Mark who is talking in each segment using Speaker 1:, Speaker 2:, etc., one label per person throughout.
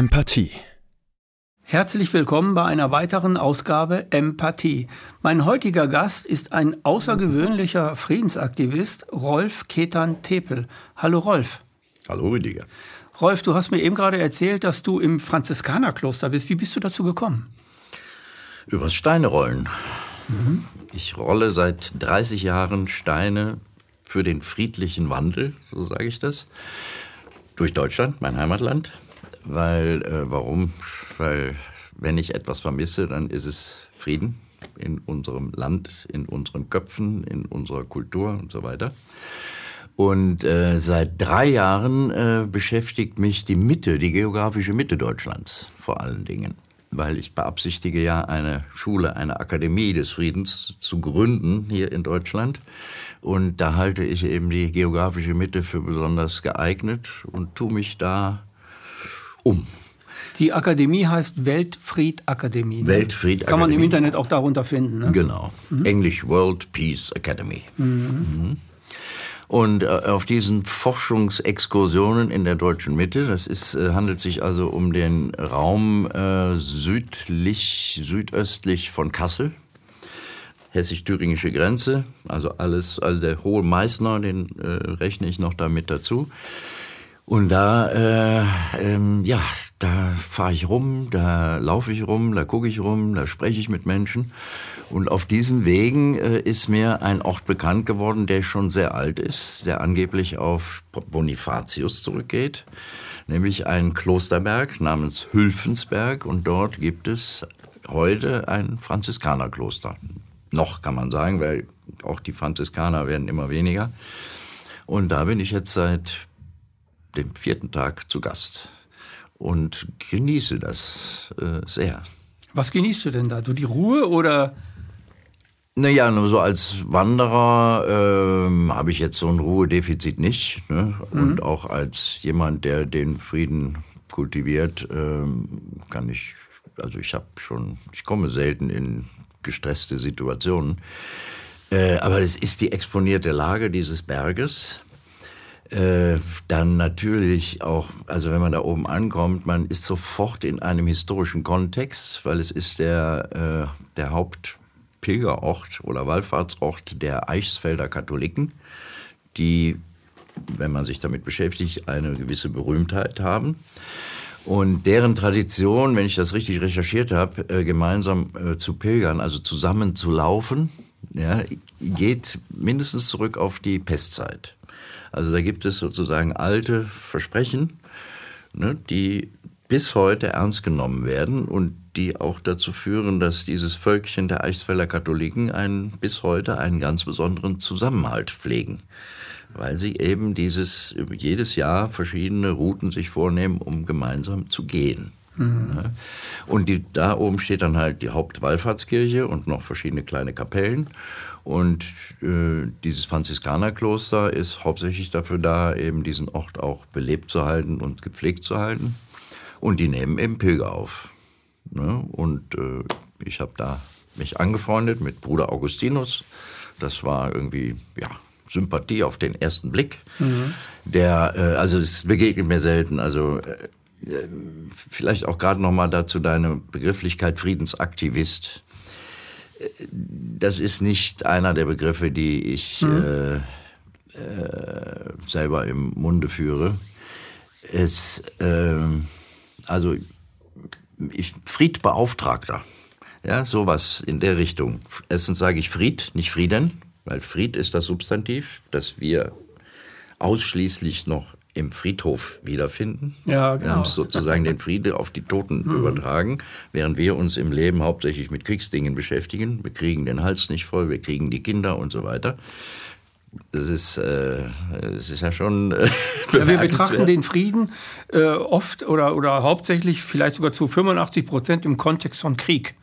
Speaker 1: Empathie.
Speaker 2: Herzlich willkommen bei einer weiteren Ausgabe Empathie. Mein heutiger Gast ist ein außergewöhnlicher Friedensaktivist, Rolf Ketan Tepel. Hallo Rolf.
Speaker 3: Hallo Rüdiger.
Speaker 2: Rolf, du hast mir eben gerade erzählt, dass du im Franziskanerkloster bist. Wie bist du dazu gekommen?
Speaker 3: Übers Steinerollen. Mhm. Ich rolle seit 30 Jahren Steine für den friedlichen Wandel, so sage ich das, durch Deutschland, mein Heimatland. Weil, äh, warum? Weil, wenn ich etwas vermisse, dann ist es Frieden in unserem Land, in unseren Köpfen, in unserer Kultur und so weiter. Und äh, seit drei Jahren äh, beschäftigt mich die Mitte, die geografische Mitte Deutschlands vor allen Dingen. Weil ich beabsichtige ja eine Schule, eine Akademie des Friedens zu gründen hier in Deutschland. Und da halte ich eben die geografische Mitte für besonders geeignet und tue mich da um.
Speaker 2: Die Akademie heißt Weltfried-Akademie.
Speaker 3: Weltfried-Akademie.
Speaker 2: Kann man im Internet auch darunter finden. Ne?
Speaker 3: Genau. Mhm. Englisch World Peace Academy. Mhm. Mhm. Und äh, auf diesen Forschungsexkursionen in der deutschen Mitte, das ist, äh, handelt sich also um den Raum äh, südlich, südöstlich von Kassel, hessisch-thüringische Grenze, also alles, also der hohe Meißner, den äh, rechne ich noch damit dazu. Und da, äh, ähm, ja, da fahre ich rum, da laufe ich rum, da gucke ich rum, da spreche ich mit Menschen. Und auf diesen Wegen äh, ist mir ein Ort bekannt geworden, der schon sehr alt ist, der angeblich auf Bonifatius zurückgeht, nämlich ein Klosterberg namens Hülfensberg. Und dort gibt es heute ein Franziskanerkloster. Noch kann man sagen, weil auch die Franziskaner werden immer weniger. Und da bin ich jetzt seit dem vierten Tag zu Gast und genieße das äh, sehr.
Speaker 2: Was genießt du denn da? Du die Ruhe oder?
Speaker 3: Naja, nur so als Wanderer äh, habe ich jetzt so ein Ruhedefizit nicht. Ne? Und mhm. auch als jemand, der den Frieden kultiviert, äh, kann ich, also ich habe schon, ich komme selten in gestresste Situationen. Äh, aber es ist die exponierte Lage dieses Berges äh, dann natürlich auch, also wenn man da oben ankommt, man ist sofort in einem historischen Kontext, weil es ist der, äh, der Hauptpilgerort oder Wallfahrtsort der Eichsfelder Katholiken, die, wenn man sich damit beschäftigt, eine gewisse Berühmtheit haben. Und deren Tradition, wenn ich das richtig recherchiert habe, äh, gemeinsam äh, zu pilgern, also zusammen zu laufen, ja, geht mindestens zurück auf die Pestzeit. Also da gibt es sozusagen alte Versprechen, ne, die bis heute ernst genommen werden und die auch dazu führen, dass dieses Völkchen der Eichsfelder Katholiken einen, bis heute einen ganz besonderen Zusammenhalt pflegen. Weil sie eben dieses, jedes Jahr verschiedene Routen sich vornehmen, um gemeinsam zu gehen. Mhm. Und die, da oben steht dann halt die Hauptwallfahrtskirche und noch verschiedene kleine Kapellen. Und äh, dieses Franziskanerkloster ist hauptsächlich dafür da, eben diesen Ort auch belebt zu halten und gepflegt zu halten. Und die nehmen eben Pilger auf. Ne? Und äh, ich habe da mich angefreundet mit Bruder Augustinus. Das war irgendwie, ja, Sympathie auf den ersten Blick. Mhm. Der, äh, also es begegnet mir selten. Also äh, vielleicht auch gerade noch mal dazu deine Begrifflichkeit Friedensaktivist das ist nicht einer der Begriffe, die ich mhm. äh, äh, selber im Munde führe. Es, äh, also ich, Friedbeauftragter, ja, sowas in der Richtung. Erstens sage ich Fried, nicht Frieden, weil Fried ist das Substantiv, das wir ausschließlich noch im Friedhof wiederfinden. Ja, genau. Wir haben sozusagen den Friede auf die Toten mhm. übertragen, während wir uns im Leben hauptsächlich mit Kriegsdingen beschäftigen. Wir kriegen den Hals nicht voll, wir kriegen die Kinder und so weiter. Das ist, äh, das ist ja schon. Äh,
Speaker 2: ja, wir betrachten den Frieden äh, oft oder, oder hauptsächlich vielleicht sogar zu 85 Prozent im Kontext von Krieg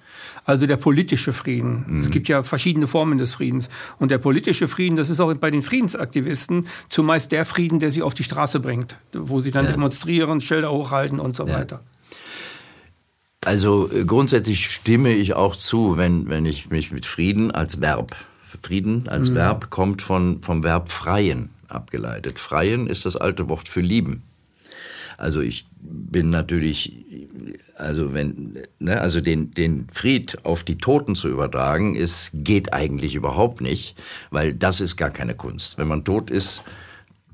Speaker 2: also der politische Frieden. Mhm. Es gibt ja verschiedene Formen des Friedens. Und der politische Frieden, das ist auch bei den Friedensaktivisten zumeist der Frieden, der sie auf die Straße bringt, wo sie dann ja. demonstrieren, Schilder hochhalten und so ja. weiter.
Speaker 3: Also äh, grundsätzlich stimme ich auch zu, wenn, wenn ich mich mit Frieden als Verb, Frieden als mhm. Verb kommt von, vom Verb freien abgeleitet. Freien ist das alte Wort für lieben. Also ich bin natürlich, also wenn, ne, also den, den Fried auf die Toten zu übertragen, ist, geht eigentlich überhaupt nicht, weil das ist gar keine Kunst. Wenn man tot ist,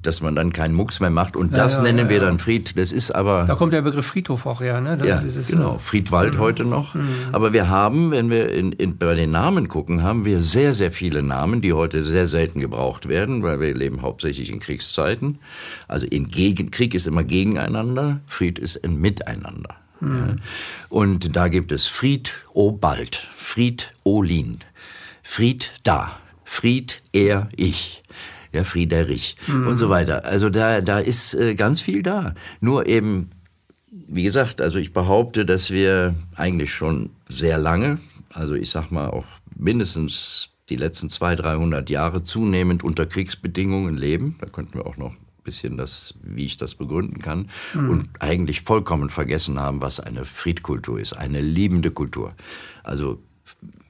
Speaker 3: dass man dann keinen Mucks mehr macht. Und das ja, ja, nennen wir dann Fried. Das ist aber.
Speaker 2: Da kommt der Begriff Friedhof auch her, ne? Das
Speaker 3: ja, ist, genau. Friedwald mhm. heute noch. Mhm. Aber wir haben, wenn wir in, in, bei den Namen gucken, haben wir sehr, sehr viele Namen, die heute sehr selten gebraucht werden, weil wir leben hauptsächlich in Kriegszeiten. Also in Gegen, Krieg ist immer gegeneinander, Fried ist ein Miteinander. Mhm. Und da gibt es Fried O bald, Fried Olin, Fried da, Fried er ich ja, Friederich mhm. und so weiter. Also da, da ist äh, ganz viel da. Nur eben, wie gesagt, also ich behaupte, dass wir eigentlich schon sehr lange, also ich sag mal auch mindestens die letzten 200, 300 Jahre zunehmend unter Kriegsbedingungen leben. Da könnten wir auch noch bisschen das, wie ich das begründen kann. Mhm. Und eigentlich vollkommen vergessen haben, was eine Friedkultur ist, eine liebende Kultur. Also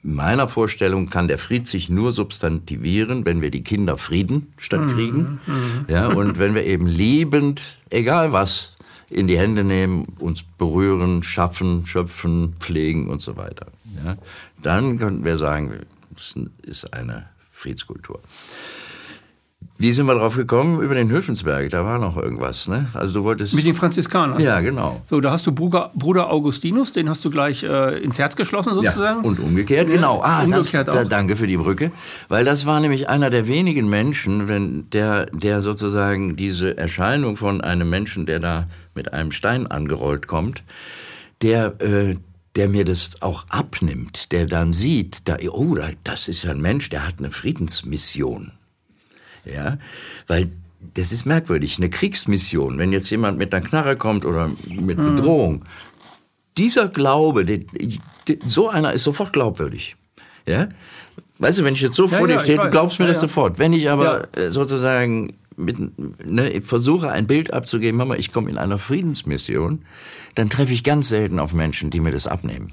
Speaker 3: in meiner Vorstellung kann der Fried sich nur substantivieren, wenn wir die Kinder Frieden statt Kriegen. Mhm, mhm. Ja, und wenn wir eben liebend, egal was, in die Hände nehmen, uns berühren, schaffen, schöpfen, pflegen und so weiter. Ja, dann könnten wir sagen, es ist eine Friedskultur. Wie sind wir drauf gekommen? Über den Höfensberg, da war noch irgendwas, ne?
Speaker 2: Also du wolltest... Mit den Franziskanern?
Speaker 3: Ja, genau.
Speaker 2: So, da hast du Bruder, Bruder Augustinus, den hast du gleich äh, ins Herz geschlossen sozusagen?
Speaker 3: Ja, und umgekehrt, ja, genau. Ah, umgekehrt das, da, danke für die Brücke. Weil das war nämlich einer der wenigen Menschen, wenn der, der sozusagen diese Erscheinung von einem Menschen, der da mit einem Stein angerollt kommt, der... Äh, der mir das auch abnimmt, der dann sieht, da, oh, das ist ja ein Mensch, der hat eine Friedensmission. Ja, weil das ist merkwürdig. Eine Kriegsmission, wenn jetzt jemand mit einer Knarre kommt oder mit hm. Bedrohung, dieser Glaube, die, die, so einer ist sofort glaubwürdig. Ja, weißt du, wenn ich jetzt so ja, vor dir stehe, du glaubst mir ja, das sofort. Wenn ich aber äh, sozusagen mit, ne, versuche ein Bild abzugeben, Mama, ich komme in einer Friedensmission, dann treffe ich ganz selten auf Menschen, die mir das abnehmen.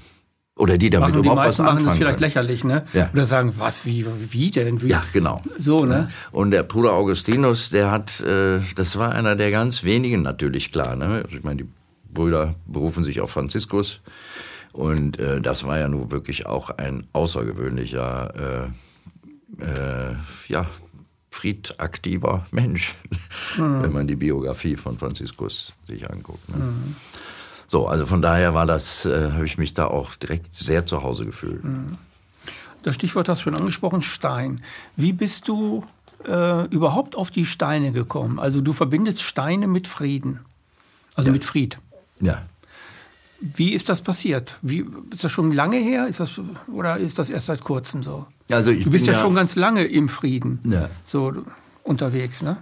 Speaker 3: Oder die damit machen, überhaupt die was anfangen machen
Speaker 2: es vielleicht können. lächerlich, ne? Ja. Oder sagen, was, wie, wie denn? Wie?
Speaker 3: Ja, genau.
Speaker 2: So, ne?
Speaker 3: Und der Bruder Augustinus, der hat, äh, das war einer der ganz wenigen natürlich, klar, ne? Also ich meine, die Brüder berufen sich auf Franziskus. Und äh, das war ja nun wirklich auch ein außergewöhnlicher, äh, äh, ja, friedaktiver Mensch, mhm. wenn man die Biografie von Franziskus sich anguckt. Ne? Mhm. So, also von daher war das, äh, habe ich mich da auch direkt sehr zu Hause gefühlt. Mhm.
Speaker 2: Das Stichwort hast du schon angesprochen, Stein. Wie bist du äh, überhaupt auf die Steine gekommen? Also du verbindest Steine mit Frieden, also ja. mit Fried.
Speaker 3: Ja.
Speaker 2: Wie ist das passiert? Wie, ist das schon lange her? Ist das, oder ist das erst seit kurzem so?
Speaker 3: Also ich
Speaker 2: du bist
Speaker 3: ja,
Speaker 2: ja, schon ganz lange im Frieden ja. so unterwegs, ne?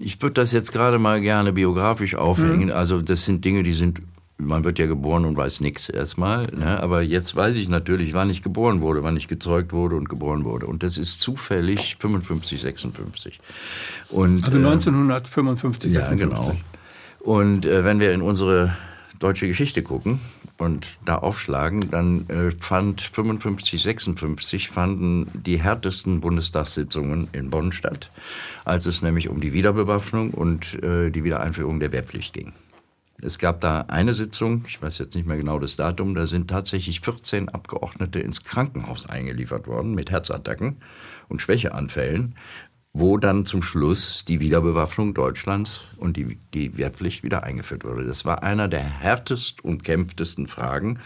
Speaker 3: Ich würde das jetzt gerade mal gerne biografisch aufhängen. Mhm. Also das sind Dinge, die sind, man wird ja geboren und weiß nichts erstmal. Ne? Aber jetzt weiß ich natürlich, wann ich geboren wurde, wann ich gezeugt wurde und geboren wurde. Und das ist zufällig 55, 56.
Speaker 2: Und, also 1955,
Speaker 3: äh, 56. Ja, genau. Und äh, wenn wir in unsere deutsche Geschichte gucken, und da aufschlagen, dann äh, fand 55, 56 fanden die härtesten Bundestagssitzungen in Bonn statt, als es nämlich um die Wiederbewaffnung und äh, die Wiedereinführung der Wehrpflicht ging. Es gab da eine Sitzung, ich weiß jetzt nicht mehr genau das Datum, da sind tatsächlich 14 Abgeordnete ins Krankenhaus eingeliefert worden mit Herzattacken und Schwächeanfällen, wo dann zum Schluss die Wiederbewaffnung Deutschlands und die, die Wehrpflicht wieder eingeführt wurde. Das war einer der härtest und kämpftesten Fragen.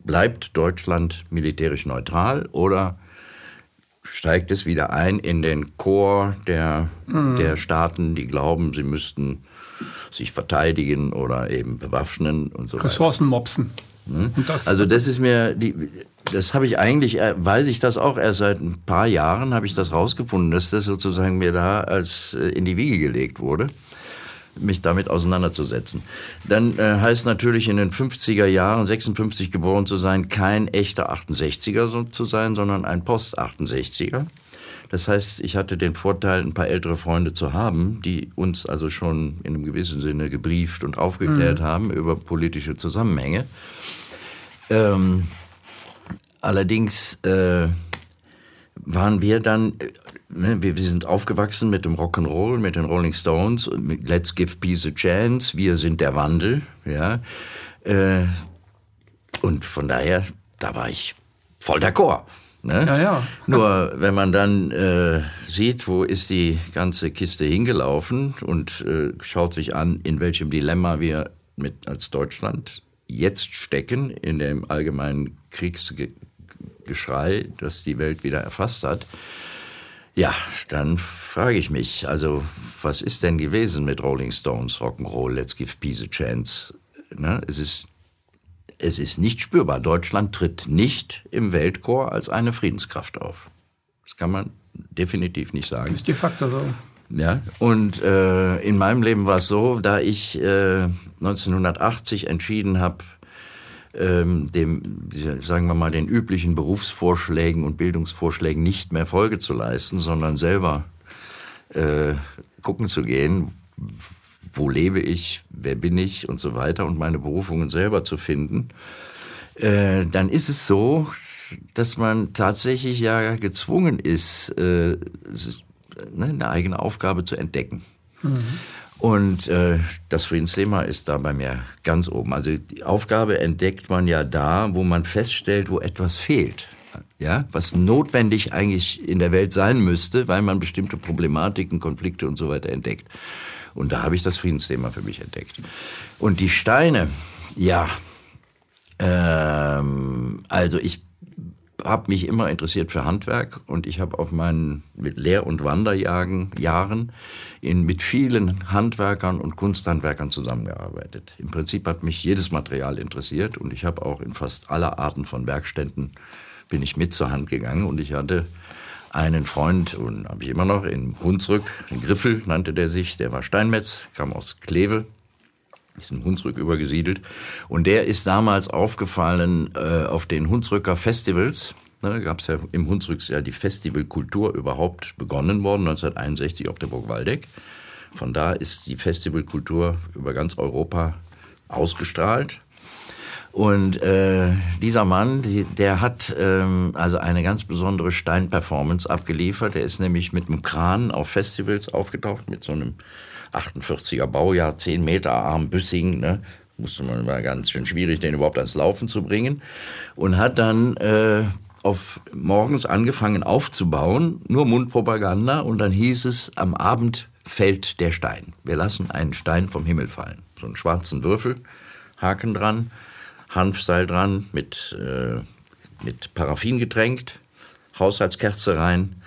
Speaker 3: Bleibt Deutschland militärisch neutral oder steigt es wieder ein in den Chor der, mhm. der Staaten, die glauben, sie müssten sich verteidigen oder eben bewaffnen und so
Speaker 2: weiter. Ressourcen mopsen.
Speaker 3: Hm? Das also das ist mir, die, das habe ich eigentlich, äh, weiß ich das auch erst seit ein paar Jahren, habe ich das rausgefunden, dass das sozusagen mir da als äh, in die Wiege gelegt wurde, mich damit auseinanderzusetzen. Dann äh, heißt natürlich in den 50er Jahren, 56 geboren zu sein, kein echter 68er so zu sein, sondern ein Post-68er. Das heißt, ich hatte den Vorteil, ein paar ältere Freunde zu haben, die uns also schon in einem gewissen Sinne gebrieft und aufgeklärt mhm. haben über politische Zusammenhänge. Ähm, allerdings äh, waren wir dann, äh, ne, wir, wir sind aufgewachsen mit dem Rock'n'Roll, mit den Rolling Stones, mit Let's Give Peace a Chance, wir sind der Wandel, ja. Äh, und von daher, da war ich voll d'accord. Ne?
Speaker 2: Ja, ja.
Speaker 3: Nur wenn man dann äh, sieht, wo ist die ganze Kiste hingelaufen und äh, schaut sich an, in welchem Dilemma wir mit als Deutschland jetzt stecken in dem allgemeinen Kriegsgeschrei, das die Welt wieder erfasst hat. Ja, dann frage ich mich, also was ist denn gewesen mit Rolling Stones, Rock'n'Roll, Let's Give Peace a Chance? Ne? Es ist es ist nicht spürbar. Deutschland tritt nicht im Weltchor als eine Friedenskraft auf. Das kann man definitiv nicht sagen. Das
Speaker 2: ist de facto so.
Speaker 3: Ja, und äh, in meinem Leben war es so, da ich äh, 1980 entschieden habe, ähm, dem, sagen wir mal, den üblichen Berufsvorschlägen und Bildungsvorschlägen nicht mehr Folge zu leisten, sondern selber äh, gucken zu gehen, wo lebe ich, wer bin ich und so weiter und meine Berufungen selber zu finden, äh, dann ist es so, dass man tatsächlich ja gezwungen ist, äh, ne, eine eigene Aufgabe zu entdecken. Mhm. Und äh, das Friedensthema ist da bei mir ganz oben. Also die Aufgabe entdeckt man ja da, wo man feststellt, wo etwas fehlt. Ja, was notwendig eigentlich in der Welt sein müsste, weil man bestimmte Problematiken, Konflikte und so weiter entdeckt. Und da habe ich das Friedensthema für mich entdeckt. Und die Steine, ja, ähm, also ich habe mich immer interessiert für Handwerk und ich habe auf meinen Lehr- und Wanderjahren Jahren in, mit vielen Handwerkern und Kunsthandwerkern zusammengearbeitet. Im Prinzip hat mich jedes Material interessiert und ich habe auch in fast aller Arten von Werkstätten bin ich mit zur Hand gegangen und ich hatte einen Freund, und habe ich immer noch, in Hunsrück, in Griffel nannte der sich, der war Steinmetz, kam aus Kleve, ist in Hunsrück übergesiedelt. Und der ist damals aufgefallen äh, auf den Hunsrücker Festivals. Ne, gab es ja im Hunsrück ja die Festivalkultur überhaupt begonnen worden, 1961 auf der Burg Waldeck. Von da ist die Festivalkultur über ganz Europa ausgestrahlt. Und äh, dieser Mann, die, der hat ähm, also eine ganz besondere Steinperformance abgeliefert. Er ist nämlich mit einem Kran auf Festivals aufgetaucht, mit so einem 48er Baujahr, 10 Meter Arm Büssing, ne? musste man war ganz schön schwierig, den überhaupt ans Laufen zu bringen. Und hat dann äh, auf morgens angefangen aufzubauen, nur Mundpropaganda. Und dann hieß es, am Abend fällt der Stein. Wir lassen einen Stein vom Himmel fallen. So einen schwarzen Würfel, Haken dran Hanfseil dran, mit, äh, mit Paraffin getränkt, Haushaltskerze rein.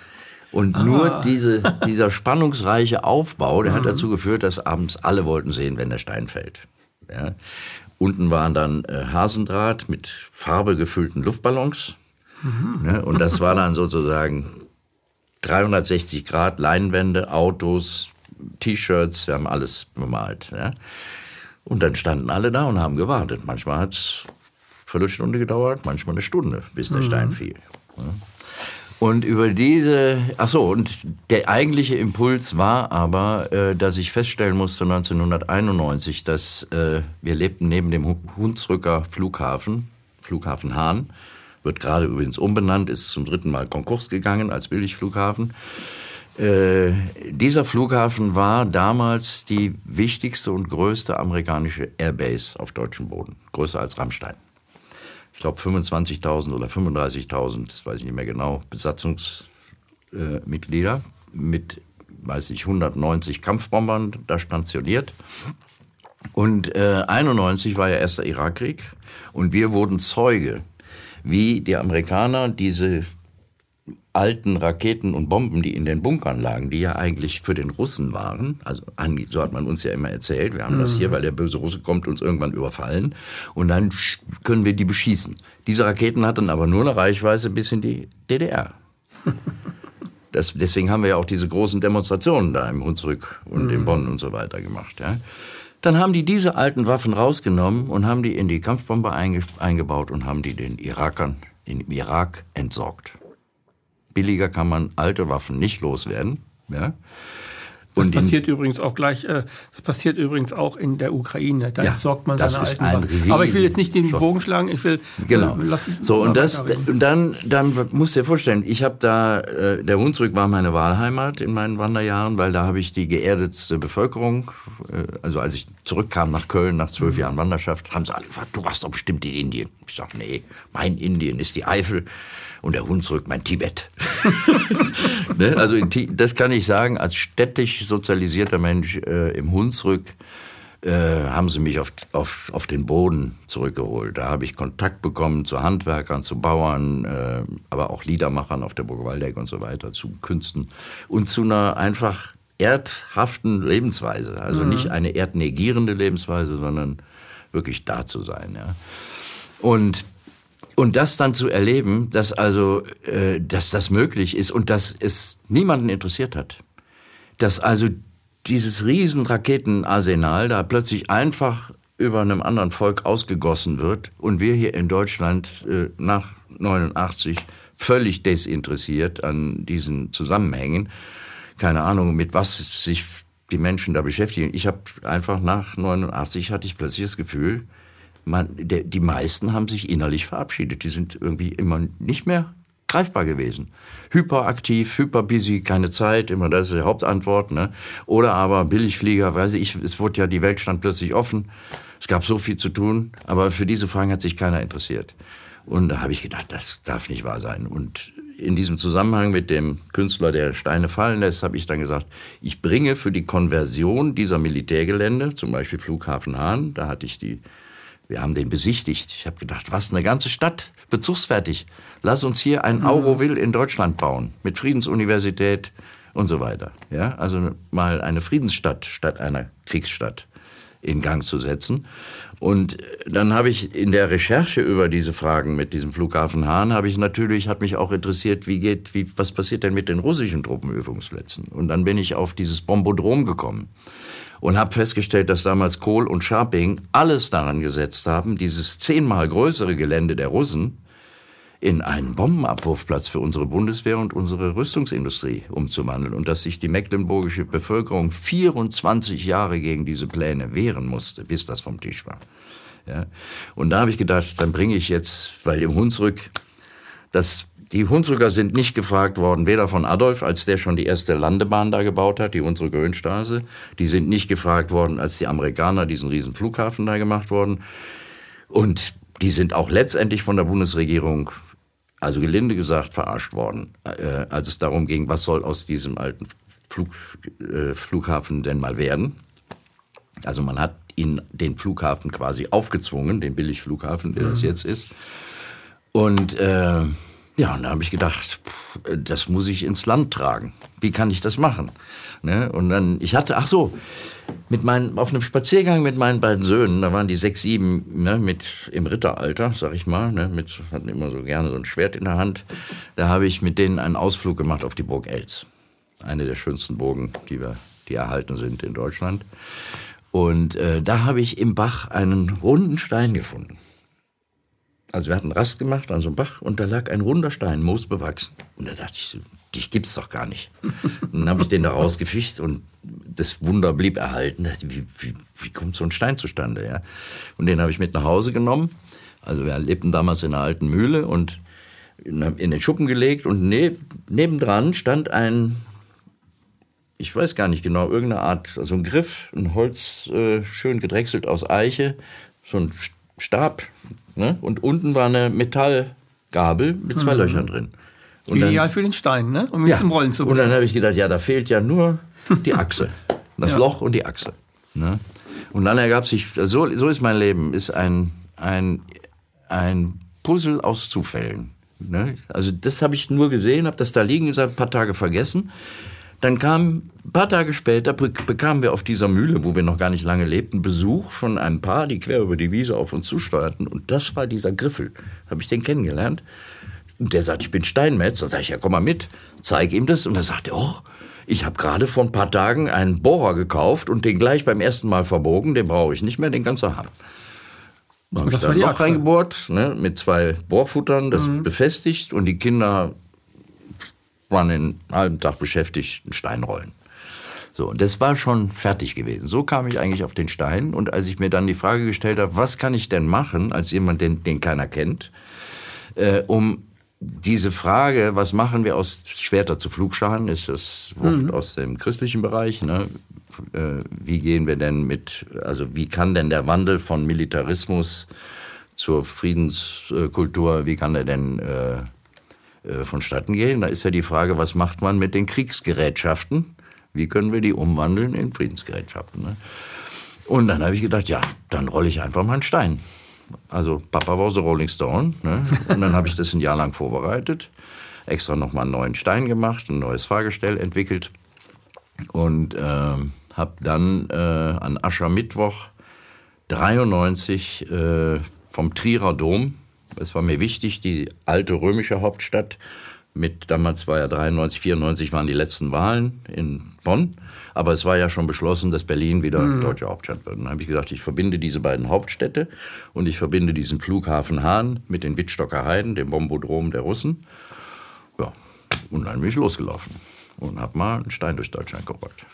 Speaker 3: Und ah. nur diese, dieser spannungsreiche Aufbau, der mhm. hat dazu geführt, dass abends alle wollten sehen, wenn der Stein fällt. Ja. Unten waren dann äh, Hasendraht mit Farbe gefüllten Luftballons. Mhm. Ne, und das war dann sozusagen 360 Grad Leinwände, Autos, T-Shirts, wir haben alles bemalt. Ja. Und dann standen alle da und haben gewartet. Manchmal hat es eine Viertelstunde gedauert, manchmal eine Stunde, bis der mhm. Stein fiel. Und über diese, ach so, und der eigentliche Impuls war aber, äh, dass ich feststellen musste 1991, dass äh, wir lebten neben dem Hunsrücker Flughafen, Flughafen Hahn, wird gerade übrigens umbenannt, ist zum dritten Mal Konkurs gegangen als Billigflughafen. Äh, dieser Flughafen war damals die wichtigste und größte amerikanische Airbase auf deutschem Boden, größer als Rammstein. Ich glaube 25.000 oder 35.000, das weiß ich nicht mehr genau, Besatzungsmitglieder äh, mit, weiß ich, 190 Kampfbombern da stationiert. Und äh, 91 war ja erst der Irakkrieg und wir wurden Zeuge, wie die Amerikaner diese alten Raketen und Bomben, die in den Bunkern lagen, die ja eigentlich für den Russen waren, also so hat man uns ja immer erzählt, wir haben mhm. das hier, weil der böse Russe kommt, uns irgendwann überfallen und dann können wir die beschießen. Diese Raketen hatten aber nur eine Reichweite bis in die DDR. Das, deswegen haben wir ja auch diese großen Demonstrationen da im Hunsrück und mhm. in Bonn und so weiter gemacht. Ja. Dann haben die diese alten Waffen rausgenommen und haben die in die Kampfbombe einge eingebaut und haben die den Irakern, den Irak entsorgt billiger kann man alte Waffen nicht loswerden. Ja?
Speaker 2: Das passiert übrigens auch gleich, äh, das passiert übrigens auch in der Ukraine. Da ja, sorgt man seine alten Waffen. Aber ich will jetzt nicht den Bogen schlagen, ich will.
Speaker 3: Genau. Äh, so, und das, und dann, dann musst du dir vorstellen, ich habe da, äh, der Hunsrück war meine Wahlheimat in meinen Wanderjahren, weil da habe ich die geerdetste Bevölkerung, äh, also als ich zurückkam nach Köln nach zwölf mhm. Jahren Wanderschaft, haben sie alle gefragt, du warst doch bestimmt in Indien. Ich sag, nee, mein Indien ist die Eifel und der Hunsrück mein Tibet. ne? Also das kann ich sagen, als städtisch sozialisierter Mensch äh, im Hunsrück äh, haben sie mich auf, auf, auf den Boden zurückgeholt. Da habe ich Kontakt bekommen zu Handwerkern, zu Bauern, äh, aber auch Liedermachern auf der Burg Waldeck und so weiter, zu Künsten und zu einer einfach erdhaften Lebensweise. Also mhm. nicht eine erdnegierende Lebensweise, sondern wirklich da zu sein. Ja. Und und das dann zu erleben, dass also, äh, dass das möglich ist und dass es niemanden interessiert hat, dass also dieses riesen Raketenarsenal da plötzlich einfach über einem anderen Volk ausgegossen wird und wir hier in Deutschland äh, nach 89 völlig desinteressiert an diesen Zusammenhängen, keine Ahnung, mit was sich die Menschen da beschäftigen. Ich habe einfach nach 89 hatte ich plötzlich das Gefühl, man, der, die meisten haben sich innerlich verabschiedet. Die sind irgendwie immer nicht mehr greifbar gewesen. Hyperaktiv, hyperbusy, keine Zeit, immer das ist die Hauptantwort. Ne? Oder aber Billigflieger, weiß ich, es wurde ja, die Welt stand plötzlich offen. Es gab so viel zu tun, aber für diese Fragen hat sich keiner interessiert. Und da habe ich gedacht, das darf nicht wahr sein. Und in diesem Zusammenhang mit dem Künstler, der Steine fallen lässt, habe ich dann gesagt, ich bringe für die Konversion dieser Militärgelände, zum Beispiel Flughafen Hahn, da hatte ich die wir haben den besichtigt. Ich habe gedacht, was, eine ganze Stadt, bezugsfertig. Lass uns hier ein. Auroville in Deutschland bauen, mit Friedensuniversität und so weiter. Ja, also mal eine Friedensstadt statt einer Kriegsstadt in Gang zu setzen. Und dann habe ich in der Recherche über diese Fragen mit diesem Flughafen Hahn, habe ich natürlich, hat mich auch interessiert, wie geht, wie, was passiert denn mit den russischen Truppenübungsplätzen? Und dann bin ich auf dieses Bombodrom gekommen und habe festgestellt, dass damals Kohl und Scharping alles daran gesetzt haben, dieses zehnmal größere Gelände der Russen in einen Bombenabwurfplatz für unsere Bundeswehr und unsere Rüstungsindustrie umzuwandeln und dass sich die mecklenburgische Bevölkerung 24 Jahre gegen diese Pläne wehren musste, bis das vom Tisch war. Ja. Und da habe ich gedacht, dann bringe ich jetzt, weil im Hunsrück das die Hunsrücker sind nicht gefragt worden, weder von Adolf, als der schon die erste Landebahn da gebaut hat, die Hunsrücker Höhenstraße. Die sind nicht gefragt worden, als die Amerikaner diesen riesen Flughafen da gemacht wurden. Und die sind auch letztendlich von der Bundesregierung, also gelinde gesagt, verarscht worden, äh, als es darum ging, was soll aus diesem alten Flug, äh, Flughafen denn mal werden. Also man hat ihnen den Flughafen quasi aufgezwungen, den Billigflughafen, der das jetzt ist. Und äh, ja, und da habe ich gedacht, pff, das muss ich ins Land tragen. Wie kann ich das machen? Ne? Und dann, ich hatte, ach so, mit meinen, auf einem Spaziergang mit meinen beiden Söhnen, da waren die sechs, sieben, ne, mit im Ritteralter, sag ich mal, ne, mit, hatten immer so gerne so ein Schwert in der Hand. Da habe ich mit denen einen Ausflug gemacht auf die Burg Elz. Eine der schönsten Burgen, die wir, die erhalten sind in Deutschland. Und äh, da habe ich im Bach einen runden Stein gefunden. Also wir hatten Rast gemacht an so einem Bach und da lag ein runder Stein, moosbewachsen. Und da dachte ich, dich gibt's doch gar nicht. Und dann habe ich den da rausgefischt und das Wunder blieb erhalten. Da dachte wie, wie, wie kommt so ein Stein zustande? Ja? Und den habe ich mit nach Hause genommen. Also wir lebten damals in einer alten Mühle und in den Schuppen gelegt und neb, nebendran stand ein, ich weiß gar nicht genau, irgendeine Art, also ein Griff, ein Holz, äh, schön gedrechselt aus Eiche, so ein Stab, Ne? Und unten war eine Metallgabel mit zwei mhm. Löchern drin.
Speaker 2: Und Ideal dann, für den Stein, ne? um ihn ja. zum Rollen zu
Speaker 3: bringen. Und dann habe ich gedacht, ja, da fehlt ja nur die Achse. Das ja. Loch und die Achse. Ne? Und dann ergab sich, so, so ist mein Leben, ist ein, ein, ein Puzzle aus Zufällen. Ne? Also das habe ich nur gesehen, habe das da liegen gesagt, ein paar Tage vergessen. Dann kam, ein paar Tage später, bekamen wir auf dieser Mühle, wo wir noch gar nicht lange lebten, Besuch von einem Paar, die quer über die Wiese auf uns zusteuerten. Und das war dieser Griffel. Habe ich den kennengelernt. Und der sagt, ich bin Steinmetz. Da sage ich, ja, komm mal mit. Zeig ihm das. Und da sagt er, oh, ich habe gerade vor ein paar Tagen einen Bohrer gekauft und den gleich beim ersten Mal verbogen. Den brauche ich nicht mehr, den kannst du haben. Da habe ich da ein Loch reingebohrt, ne, mit zwei Bohrfuttern, das mhm. befestigt und die Kinder waren den halben Tag beschäftigt, einen Stein rollen. So, das war schon fertig gewesen. So kam ich eigentlich auf den Stein. Und als ich mir dann die Frage gestellt habe, was kann ich denn machen, als jemand, den, den keiner kennt, äh, um diese Frage, was machen wir aus Schwerter zu Flugscharen, ist das Wort mhm. aus dem christlichen Bereich. Ne? Äh, wie gehen wir denn mit, also wie kann denn der Wandel von Militarismus zur Friedenskultur, wie kann der denn äh, äh, vonstatten gehen? Da ist ja die Frage, was macht man mit den Kriegsgerätschaften? Wie können wir die umwandeln in Friedensgerätschaften? Ne? Und dann habe ich gedacht, ja, dann rolle ich einfach mal einen Stein. Also Papa war so Rolling Stone. Ne? Und dann habe ich das ein Jahr lang vorbereitet, extra nochmal einen neuen Stein gemacht, ein neues Fahrgestell entwickelt und äh, habe dann äh, an Aschermittwoch 93 äh, vom Trierer Dom, es war mir wichtig, die alte römische Hauptstadt mit, damals war ja 93, 94 waren die letzten Wahlen in Bonn. Aber es war ja schon beschlossen, dass Berlin wieder mhm. deutsche Hauptstadt wird. Und dann habe ich gesagt, ich verbinde diese beiden Hauptstädte und ich verbinde diesen Flughafen Hahn mit den Wittstocker Heiden, dem Bombodrom der Russen. Ja, und dann bin ich losgelaufen und habe mal einen Stein durch Deutschland gerollt.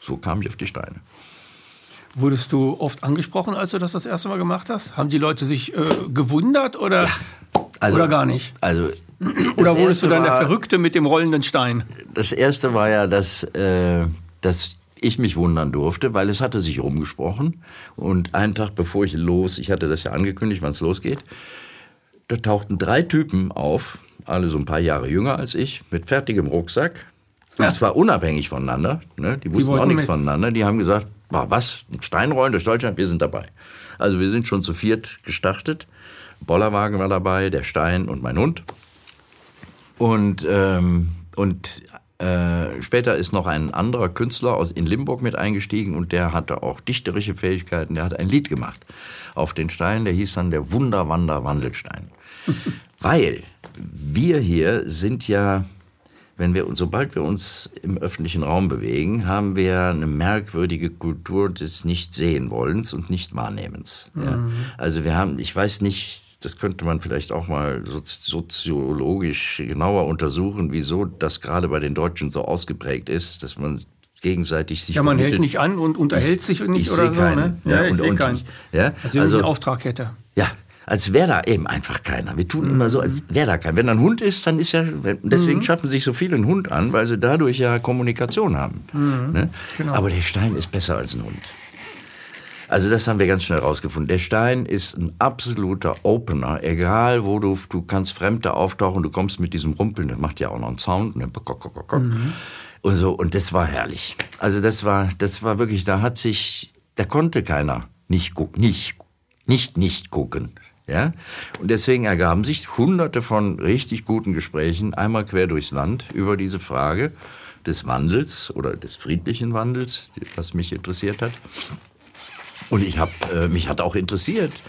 Speaker 3: So kam ich auf die Steine.
Speaker 2: Wurdest du oft angesprochen, als du das das erste Mal gemacht hast? Haben die Leute sich äh, gewundert oder, ja, also, oder gar nicht?
Speaker 3: Also
Speaker 2: Oder wurdest du dann war, der Verrückte mit dem rollenden Stein?
Speaker 3: Das erste war ja, dass, äh, dass ich mich wundern durfte, weil es hatte sich rumgesprochen. Und einen Tag bevor ich los, ich hatte das ja angekündigt, wann es losgeht, da tauchten drei Typen auf, alle so ein paar Jahre jünger als ich, mit fertigem Rucksack. Und ja. zwar unabhängig voneinander. Ne? Die wussten die auch nichts mit. voneinander. Die haben gesagt, was, Steinrollen durch Deutschland, wir sind dabei. Also wir sind schon zu viert gestartet. Bollerwagen war dabei, der Stein und mein Hund. Und, ähm, und äh, später ist noch ein anderer Künstler aus in Limburg mit eingestiegen und der hatte auch dichterische Fähigkeiten. Der hat ein Lied gemacht auf den Stein, der hieß dann der Wunderwander Wandelstein. Weil wir hier sind ja, wenn wir uns, sobald wir uns im öffentlichen Raum bewegen, haben wir eine merkwürdige Kultur des Nicht-Sehen-Wollens und Nicht-Wahrnehmens. Mhm. Ja. Also wir haben, ich weiß nicht, das könnte man vielleicht auch mal soziologisch genauer untersuchen, wieso das gerade bei den Deutschen so ausgeprägt ist, dass man gegenseitig sich
Speaker 2: Ja, man hält nicht an und unterhält sich nicht
Speaker 3: ich
Speaker 2: oder
Speaker 3: so, keinen. ne? Ja, ja ich sehe keinen.
Speaker 2: Ja, als wenn also, ich einen Auftrag hätte.
Speaker 3: Ja, als wäre da eben einfach keiner. Wir tun mhm. immer so, als wäre da keiner. Wenn da ein Hund ist, dann ist ja, deswegen mhm. schaffen sich so viele einen Hund an, weil sie dadurch ja Kommunikation haben. Mhm. Ne? Genau. Aber der Stein ist besser als ein Hund. Also das haben wir ganz schnell rausgefunden. Der Stein ist ein absoluter Opener. Egal wo du, du kannst Fremde auftauchen, du kommst mit diesem Rumpeln, das macht ja auch noch einen Sound. Ne? Mhm. Und so, und das war herrlich. Also das war, das war wirklich, da hat sich, da konnte keiner nicht gucken, nicht, nicht, nicht gucken. Ja? Und deswegen ergaben sich hunderte von richtig guten Gesprächen einmal quer durchs Land über diese Frage des Wandels oder des friedlichen Wandels, was mich interessiert hat. Und ich habe äh, mich hat auch interessiert,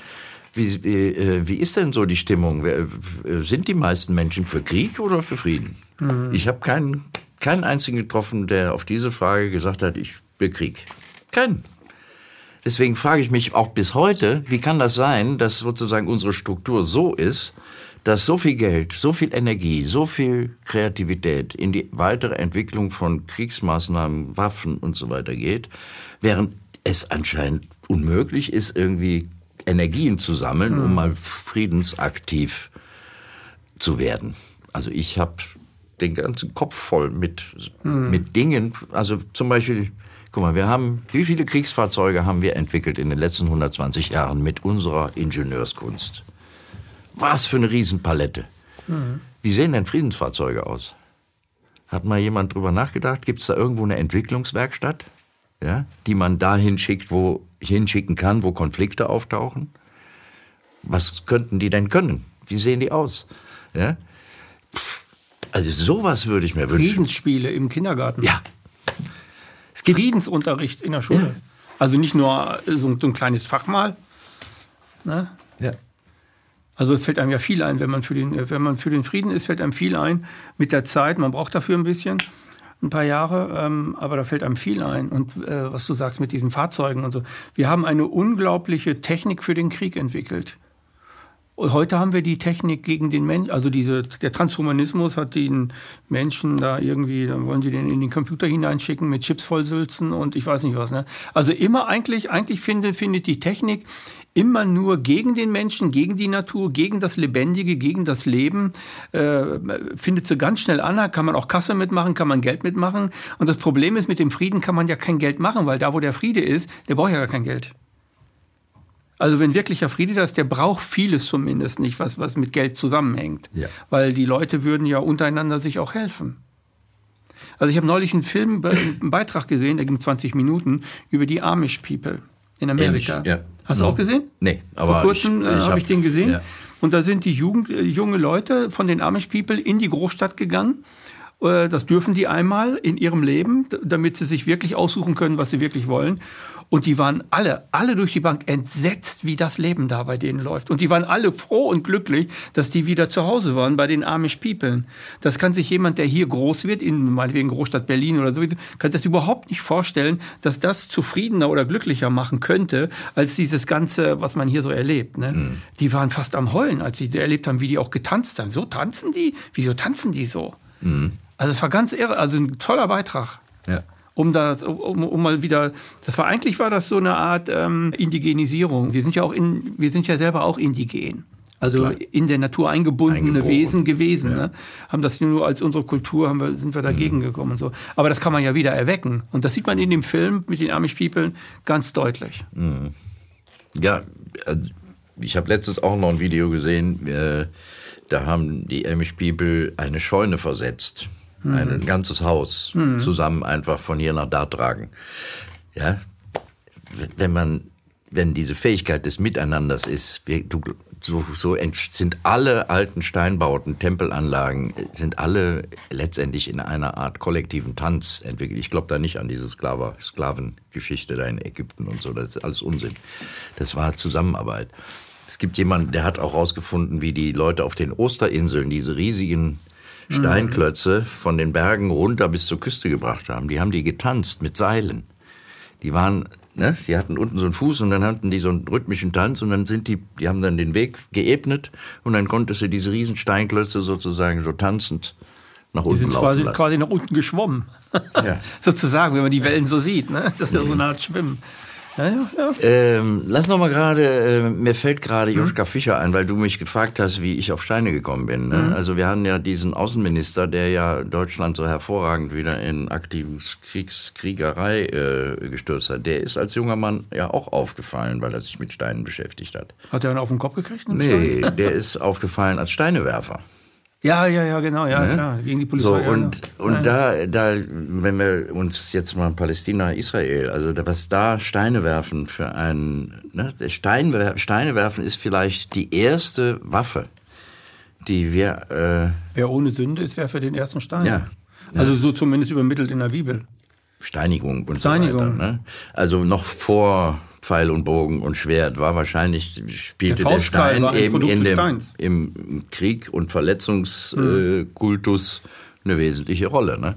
Speaker 3: wie, wie, äh, wie ist denn so die Stimmung? Äh, sind die meisten Menschen für Krieg oder für Frieden? Mhm. Ich habe keinen, keinen einzigen getroffen, der auf diese Frage gesagt hat, ich will Krieg. Keinen. Deswegen frage ich mich auch bis heute, wie kann das sein, dass sozusagen unsere Struktur so ist, dass so viel Geld, so viel Energie, so viel Kreativität in die weitere Entwicklung von Kriegsmaßnahmen, Waffen und so weiter geht, während es anscheinend unmöglich ist, irgendwie Energien zu sammeln, um hm. mal friedensaktiv zu werden. Also ich habe den ganzen Kopf voll mit, mhm. mit Dingen. Also zum Beispiel, guck mal, wir haben, wie viele Kriegsfahrzeuge haben wir entwickelt in den letzten 120 Jahren mit unserer Ingenieurskunst? Was für eine Riesenpalette. Mhm. Wie sehen denn Friedensfahrzeuge aus? Hat mal jemand drüber nachgedacht? Gibt es da irgendwo eine Entwicklungswerkstatt? ja, die man dahin schickt, wo hinschicken kann, wo Konflikte auftauchen. Was könnten die denn können? Wie sehen die aus? Ja? Also sowas würde ich mir wünschen.
Speaker 2: Friedensspiele im Kindergarten.
Speaker 3: Ja.
Speaker 2: Gibt Friedensunterricht in der Schule. Ja. Also nicht nur so ein, so ein kleines Fach mal. Ne?
Speaker 3: Ja.
Speaker 2: Also es fällt einem ja viel ein, wenn man, für den, wenn man für den Frieden ist, fällt einem viel ein mit der Zeit. Man braucht dafür ein bisschen ein paar Jahre, ähm, aber da fällt einem viel ein. Und äh, was du sagst mit diesen Fahrzeugen und so. Wir haben eine unglaubliche Technik für den Krieg entwickelt. Und heute haben wir die Technik gegen den Menschen, also diese, der Transhumanismus hat den Menschen da irgendwie, dann wollen die den in den Computer hineinschicken mit Chips vollsülzen und ich weiß nicht was. Ne? Also immer eigentlich, eigentlich findet, findet die Technik immer nur gegen den Menschen, gegen die Natur, gegen das Lebendige, gegen das Leben, äh, findet sie ganz schnell an, kann man auch Kasse mitmachen, kann man Geld mitmachen. Und das Problem ist, mit dem Frieden kann man ja kein Geld machen, weil da, wo der Friede ist, der braucht ja gar kein Geld. Also wenn wirklicher Friede da ist, der braucht vieles zumindest nicht, was, was mit Geld zusammenhängt. Ja. Weil die Leute würden ja untereinander sich auch helfen. Also ich habe neulich einen Film, einen Beitrag gesehen, der ging 20 Minuten, über die Amish People in Amerika. Amish, ja. Hast du auch gesehen?
Speaker 3: Nee,
Speaker 2: aber Vor kurzem äh, habe hab ich den gesehen. Ja. Und da sind die Jugend, äh, junge Leute von den Amish People in die Großstadt gegangen äh, das dürfen die einmal in ihrem Leben, damit sie sich wirklich aussuchen können, was sie wirklich wollen. Und die waren alle, alle durch die Bank entsetzt, wie das Leben da bei denen läuft. Und die waren alle froh und glücklich, dass die wieder zu Hause waren bei den Amish People. Das kann sich jemand, der hier groß wird, in meinetwegen Großstadt Berlin oder so, kann sich das überhaupt nicht vorstellen, dass das zufriedener oder glücklicher machen könnte, als dieses Ganze, was man hier so erlebt. Ne? Mhm. Die waren fast am Heulen, als sie erlebt haben, wie die auch getanzt haben. So tanzen die? Wieso tanzen die so? Mhm. Also es war ganz irre, also ein toller Beitrag. Ja. Um, da, um, um mal wieder, das war eigentlich war das so eine Art ähm, Indigenisierung. Wir sind ja auch in, wir sind ja selber auch indigen. Also Klar. in der Natur eingebundene. Wesen gewesen. Ja. Ne? Haben das nur als unsere Kultur, haben wir, sind wir dagegen mhm. gekommen und so. Aber das kann man ja wieder erwecken. Und das sieht man in dem Film mit den Amish People ganz deutlich. Mhm.
Speaker 3: Ja, äh, ich habe letztens auch noch ein Video gesehen, äh, da haben die Amish People eine Scheune versetzt mhm. ein ganzes Haus mhm. zusammen einfach von hier nach da tragen. Ja, wenn man, wenn diese Fähigkeit des Miteinanders ist, wir, du, so, so sind alle alten Steinbauten, Tempelanlagen, sind alle letztendlich in einer Art kollektiven Tanz entwickelt. Ich glaube da nicht an diese Sklaver, Sklavengeschichte da in Ägypten und so, das ist alles Unsinn. Das war Zusammenarbeit. Es gibt jemanden, der hat auch herausgefunden, wie die Leute auf den Osterinseln diese riesigen Steinklötze von den Bergen runter bis zur Küste gebracht haben. Die haben die getanzt mit Seilen. Die waren, ne, sie hatten unten so einen Fuß und dann hatten die so einen rhythmischen Tanz und dann sind die, die haben dann den Weg geebnet und dann konntest du diese riesen Steinklötze sozusagen so tanzend nach unten die sind
Speaker 2: quasi, quasi nach unten geschwommen. Ja. Sozusagen, wenn man die Wellen so sieht. Ne? Das ist ja so eine Art Schwimmen.
Speaker 3: Ja, ja, ja. Ähm, lass noch mal gerade, äh, mir fällt gerade mhm. Joschka Fischer ein, weil du mich gefragt hast, wie ich auf Steine gekommen bin. Ne? Mhm. Also wir hatten ja diesen Außenminister, der ja Deutschland so hervorragend wieder in aktives Kriegskriegerei äh, gestürzt hat. Der ist als junger Mann ja auch aufgefallen, weil er sich mit Steinen beschäftigt hat.
Speaker 2: Hat er einen auf den Kopf gekriegt?
Speaker 3: Nee, Stein? der ist aufgefallen als Steinewerfer.
Speaker 2: Ja, ja, ja, genau, ja, ne? klar,
Speaker 3: gegen die Polizei. So, und ja, und ja. da, da, wenn wir uns jetzt mal Palästina, Israel, also was da Steine werfen für ein, ne, Stein, Steine werfen ist vielleicht die erste Waffe, die wir.
Speaker 2: Äh, Wer ohne Sünde ist, wer für den ersten Stein. Ja. Also so zumindest übermittelt in der Bibel.
Speaker 3: Steinigung und Steinigung. so weiter. Ne? Also noch vor Pfeil und Bogen und Schwert war wahrscheinlich spielte der, der Stein eben in dem im Krieg und Verletzungskultus mhm. äh, eine wesentliche Rolle. Ne?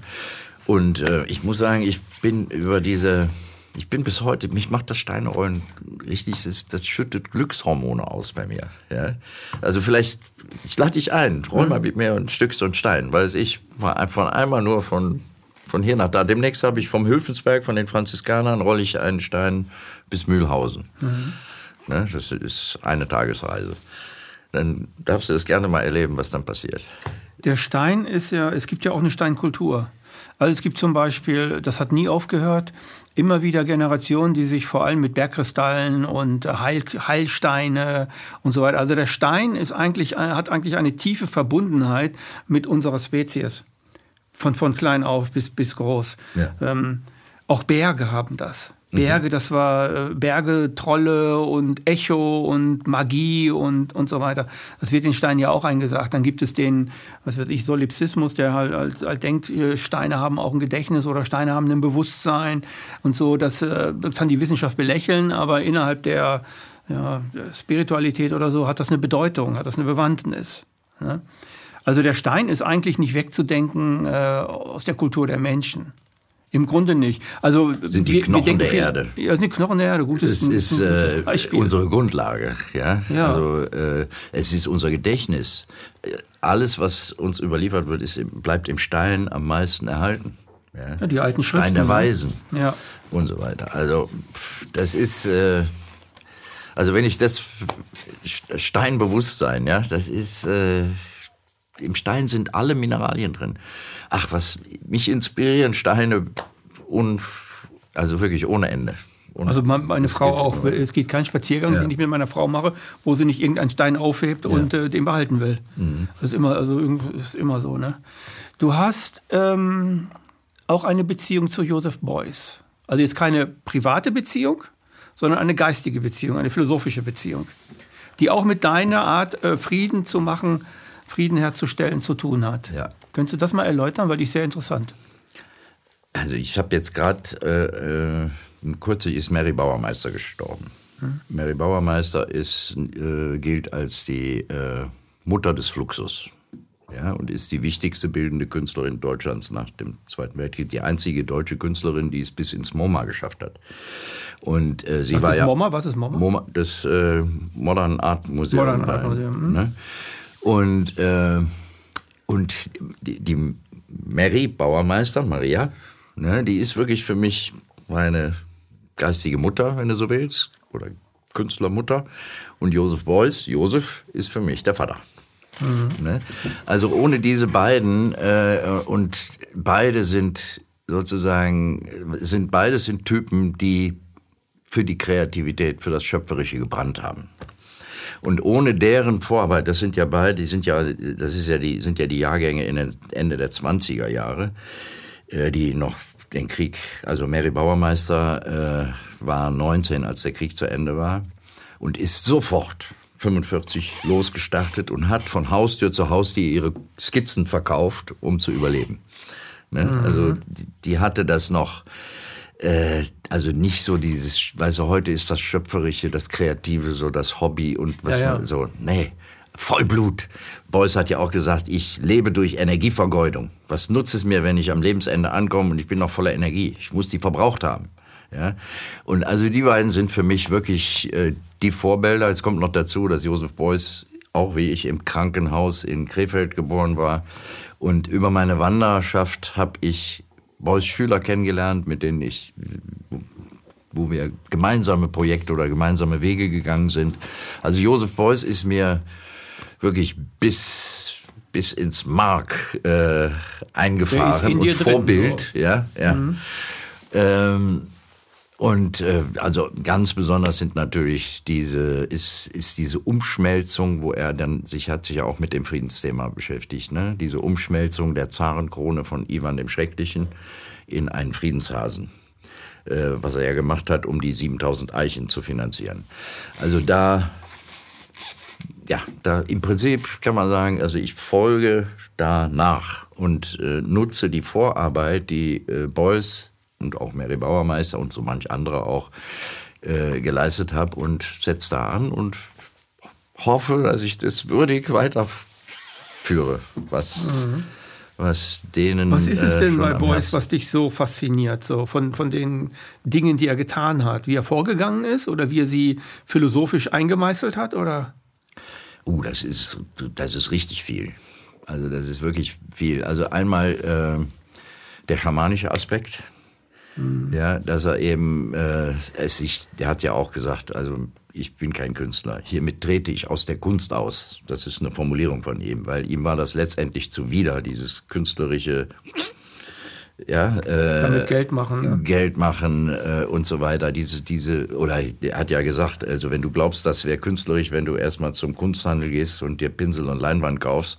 Speaker 3: Und äh, ich muss sagen, ich bin über diese ich bin bis heute, mich macht das Steinrollen richtig, das, das schüttet Glückshormone aus bei mir. Ja? Also vielleicht, ich lade dich ein, roll mal mit mir ein Stück so ein Stein, weil ich mal von einmal nur von, von hier nach da. Demnächst habe ich vom Hülfensberg, von den Franziskanern, rolle ich einen Stein bis Mühlhausen. Mhm. Ne, das ist eine Tagesreise. Dann darfst du das gerne mal erleben, was dann passiert.
Speaker 2: Der Stein ist ja, es gibt ja auch eine Steinkultur. Also es gibt zum Beispiel, das hat nie aufgehört, immer wieder Generationen, die sich vor allem mit Bergkristallen und Heil, Heilsteine und so weiter. Also der Stein ist eigentlich, hat eigentlich eine tiefe Verbundenheit mit unserer Spezies. Von, von klein auf bis, bis groß. Ja. Ähm, auch Berge haben das. Berge, mhm. das war äh, Berge, Trolle und Echo und Magie und, und so weiter. Das wird den Steinen ja auch eingesagt. Dann gibt es den, was weiß ich, Solipsismus, der halt, halt, halt denkt, äh, Steine haben auch ein Gedächtnis oder Steine haben ein Bewusstsein und so. Das, äh, das kann die Wissenschaft belächeln, aber innerhalb der, ja, Spiritualität oder so hat das eine Bedeutung, hat das eine Bewandtnis. Ne? Also der Stein ist eigentlich nicht wegzudenken äh, aus der Kultur der Menschen. Im Grunde nicht. Also
Speaker 3: sind die wir, Knochen wir der Erde.
Speaker 2: Ja, sind die Knochen der Erde. Gutes,
Speaker 3: es ist äh, unsere Grundlage. Ja? ja. Also äh, es ist unser Gedächtnis. Alles, was uns überliefert wird, ist, bleibt im Stein am meisten erhalten.
Speaker 2: Ja? ja die alten Schriften.
Speaker 3: Stein der ne? Weisen.
Speaker 2: Ja.
Speaker 3: Und so weiter. Also das ist... Äh, also wenn ich das Steinbewusstsein, ja, das ist äh, im Stein sind alle Mineralien drin. Ach, was mich inspirieren Steine und also wirklich ohne Ende.
Speaker 2: Und also meine Frau auch. Immer. Es geht kein Spaziergang, ja. den ich mit meiner Frau mache, wo sie nicht irgendeinen Stein aufhebt ja. und äh, den behalten will. Mhm. Das ist immer, also ist immer so. Ne? Du hast ähm, auch eine Beziehung zu Joseph Beuys. Also jetzt keine private Beziehung, sondern eine geistige Beziehung, eine philosophische Beziehung, die auch mit deiner Art, äh, Frieden zu machen, Frieden herzustellen, zu tun hat. Ja. Könntest du das mal erläutern, weil die ist sehr interessant.
Speaker 3: Also ich habe jetzt gerade, äh, äh, kürzlich ist Mary Bauermeister gestorben. Hm. Mary Bauermeister ist, äh, gilt als die äh, Mutter des Fluxus ja, und ist die wichtigste bildende Künstlerin Deutschlands nach dem Zweiten Weltkrieg. Die einzige deutsche Künstlerin, die es bis ins MoMA geschafft hat. Und äh, sie
Speaker 2: Was
Speaker 3: war
Speaker 2: ist
Speaker 3: ja
Speaker 2: MoMA? Was ist MoMA?
Speaker 3: MoMA das äh, Modern Art Museum.
Speaker 2: Modern Art Museum. Hm. Ne?
Speaker 3: Und äh, und die, die Mary Bauermeister, Maria, ne, die ist wirklich für mich meine geistige Mutter, wenn du so willst, oder Künstlermutter. Und Josef Beuys, Josef ist für mich der Vater. Mhm. Ne? Also ohne diese beiden äh, und beide sind sozusagen sind beides sind Typen, die für die Kreativität, für das Schöpferische gebrannt haben. Und ohne deren Vorarbeit, das sind ja beide, die sind ja, das ist ja die, sind ja die Jahrgänge in den Ende der 20er Jahre, äh, die noch den Krieg, also Mary Bauermeister äh, war 19, als der Krieg zu Ende war und ist sofort 45 losgestartet und hat von Haustür zu Haustür ihre Skizzen verkauft, um zu überleben. Ne? Mhm. Also die, die, hatte das noch, äh, also nicht so dieses, weißt du, heute ist das Schöpferische, das Kreative, so das Hobby und was ja, ja. so, nee, Vollblut. Beuys hat ja auch gesagt, ich lebe durch Energievergeudung. Was nutzt es mir, wenn ich am Lebensende ankomme und ich bin noch voller Energie? Ich muss die verbraucht haben. Ja? Und also die beiden sind für mich wirklich äh, die Vorbilder. Jetzt kommt noch dazu, dass Josef Beuys auch wie ich im Krankenhaus in Krefeld geboren war. Und über meine Wanderschaft habe ich Beuys Schüler kennengelernt, mit denen ich wo wir gemeinsame Projekte oder gemeinsame Wege gegangen sind. Also Josef Beuys ist mir wirklich bis bis ins Mark äh, eingefahren und Vorbild, so. ja, ja. Mhm. Ähm, und äh, also ganz besonders sind natürlich diese ist ist diese Umschmelzung, wo er dann sich hat sich ja auch mit dem Friedensthema beschäftigt, ne? Diese Umschmelzung der Zarenkrone von Ivan dem Schrecklichen in einen Friedenshasen, äh, was er ja gemacht hat, um die 7000 Eichen zu finanzieren. Also da ja, da im Prinzip kann man sagen, also ich folge da nach und äh, nutze die Vorarbeit, die äh, Beuys und auch Mary Bauermeister und so manch andere auch äh, geleistet habe und setze da an und hoffe, dass ich das würdig weiterführe, was, mhm. was denen.
Speaker 2: Was ist es denn äh, bei Beuys, was dich so fasziniert, so von, von den Dingen, die er getan hat, wie er vorgegangen ist oder wie er sie philosophisch eingemeißelt hat, oder?
Speaker 3: Uh, das ist, das ist richtig viel. Also das ist wirklich viel. Also einmal äh, der schamanische Aspekt, Mhm. Ja, dass er eben, äh, es sich, der hat ja auch gesagt, also ich bin kein Künstler. Hiermit trete ich aus der Kunst aus. Das ist eine Formulierung von ihm, weil ihm war das letztendlich zuwider, dieses künstlerische, ja,
Speaker 2: äh, damit Geld machen,
Speaker 3: ne? Geld machen äh, und so weiter. Diese, diese, oder er hat ja gesagt, also wenn du glaubst, das wäre künstlerisch, wenn du erstmal zum Kunsthandel gehst und dir Pinsel und Leinwand kaufst,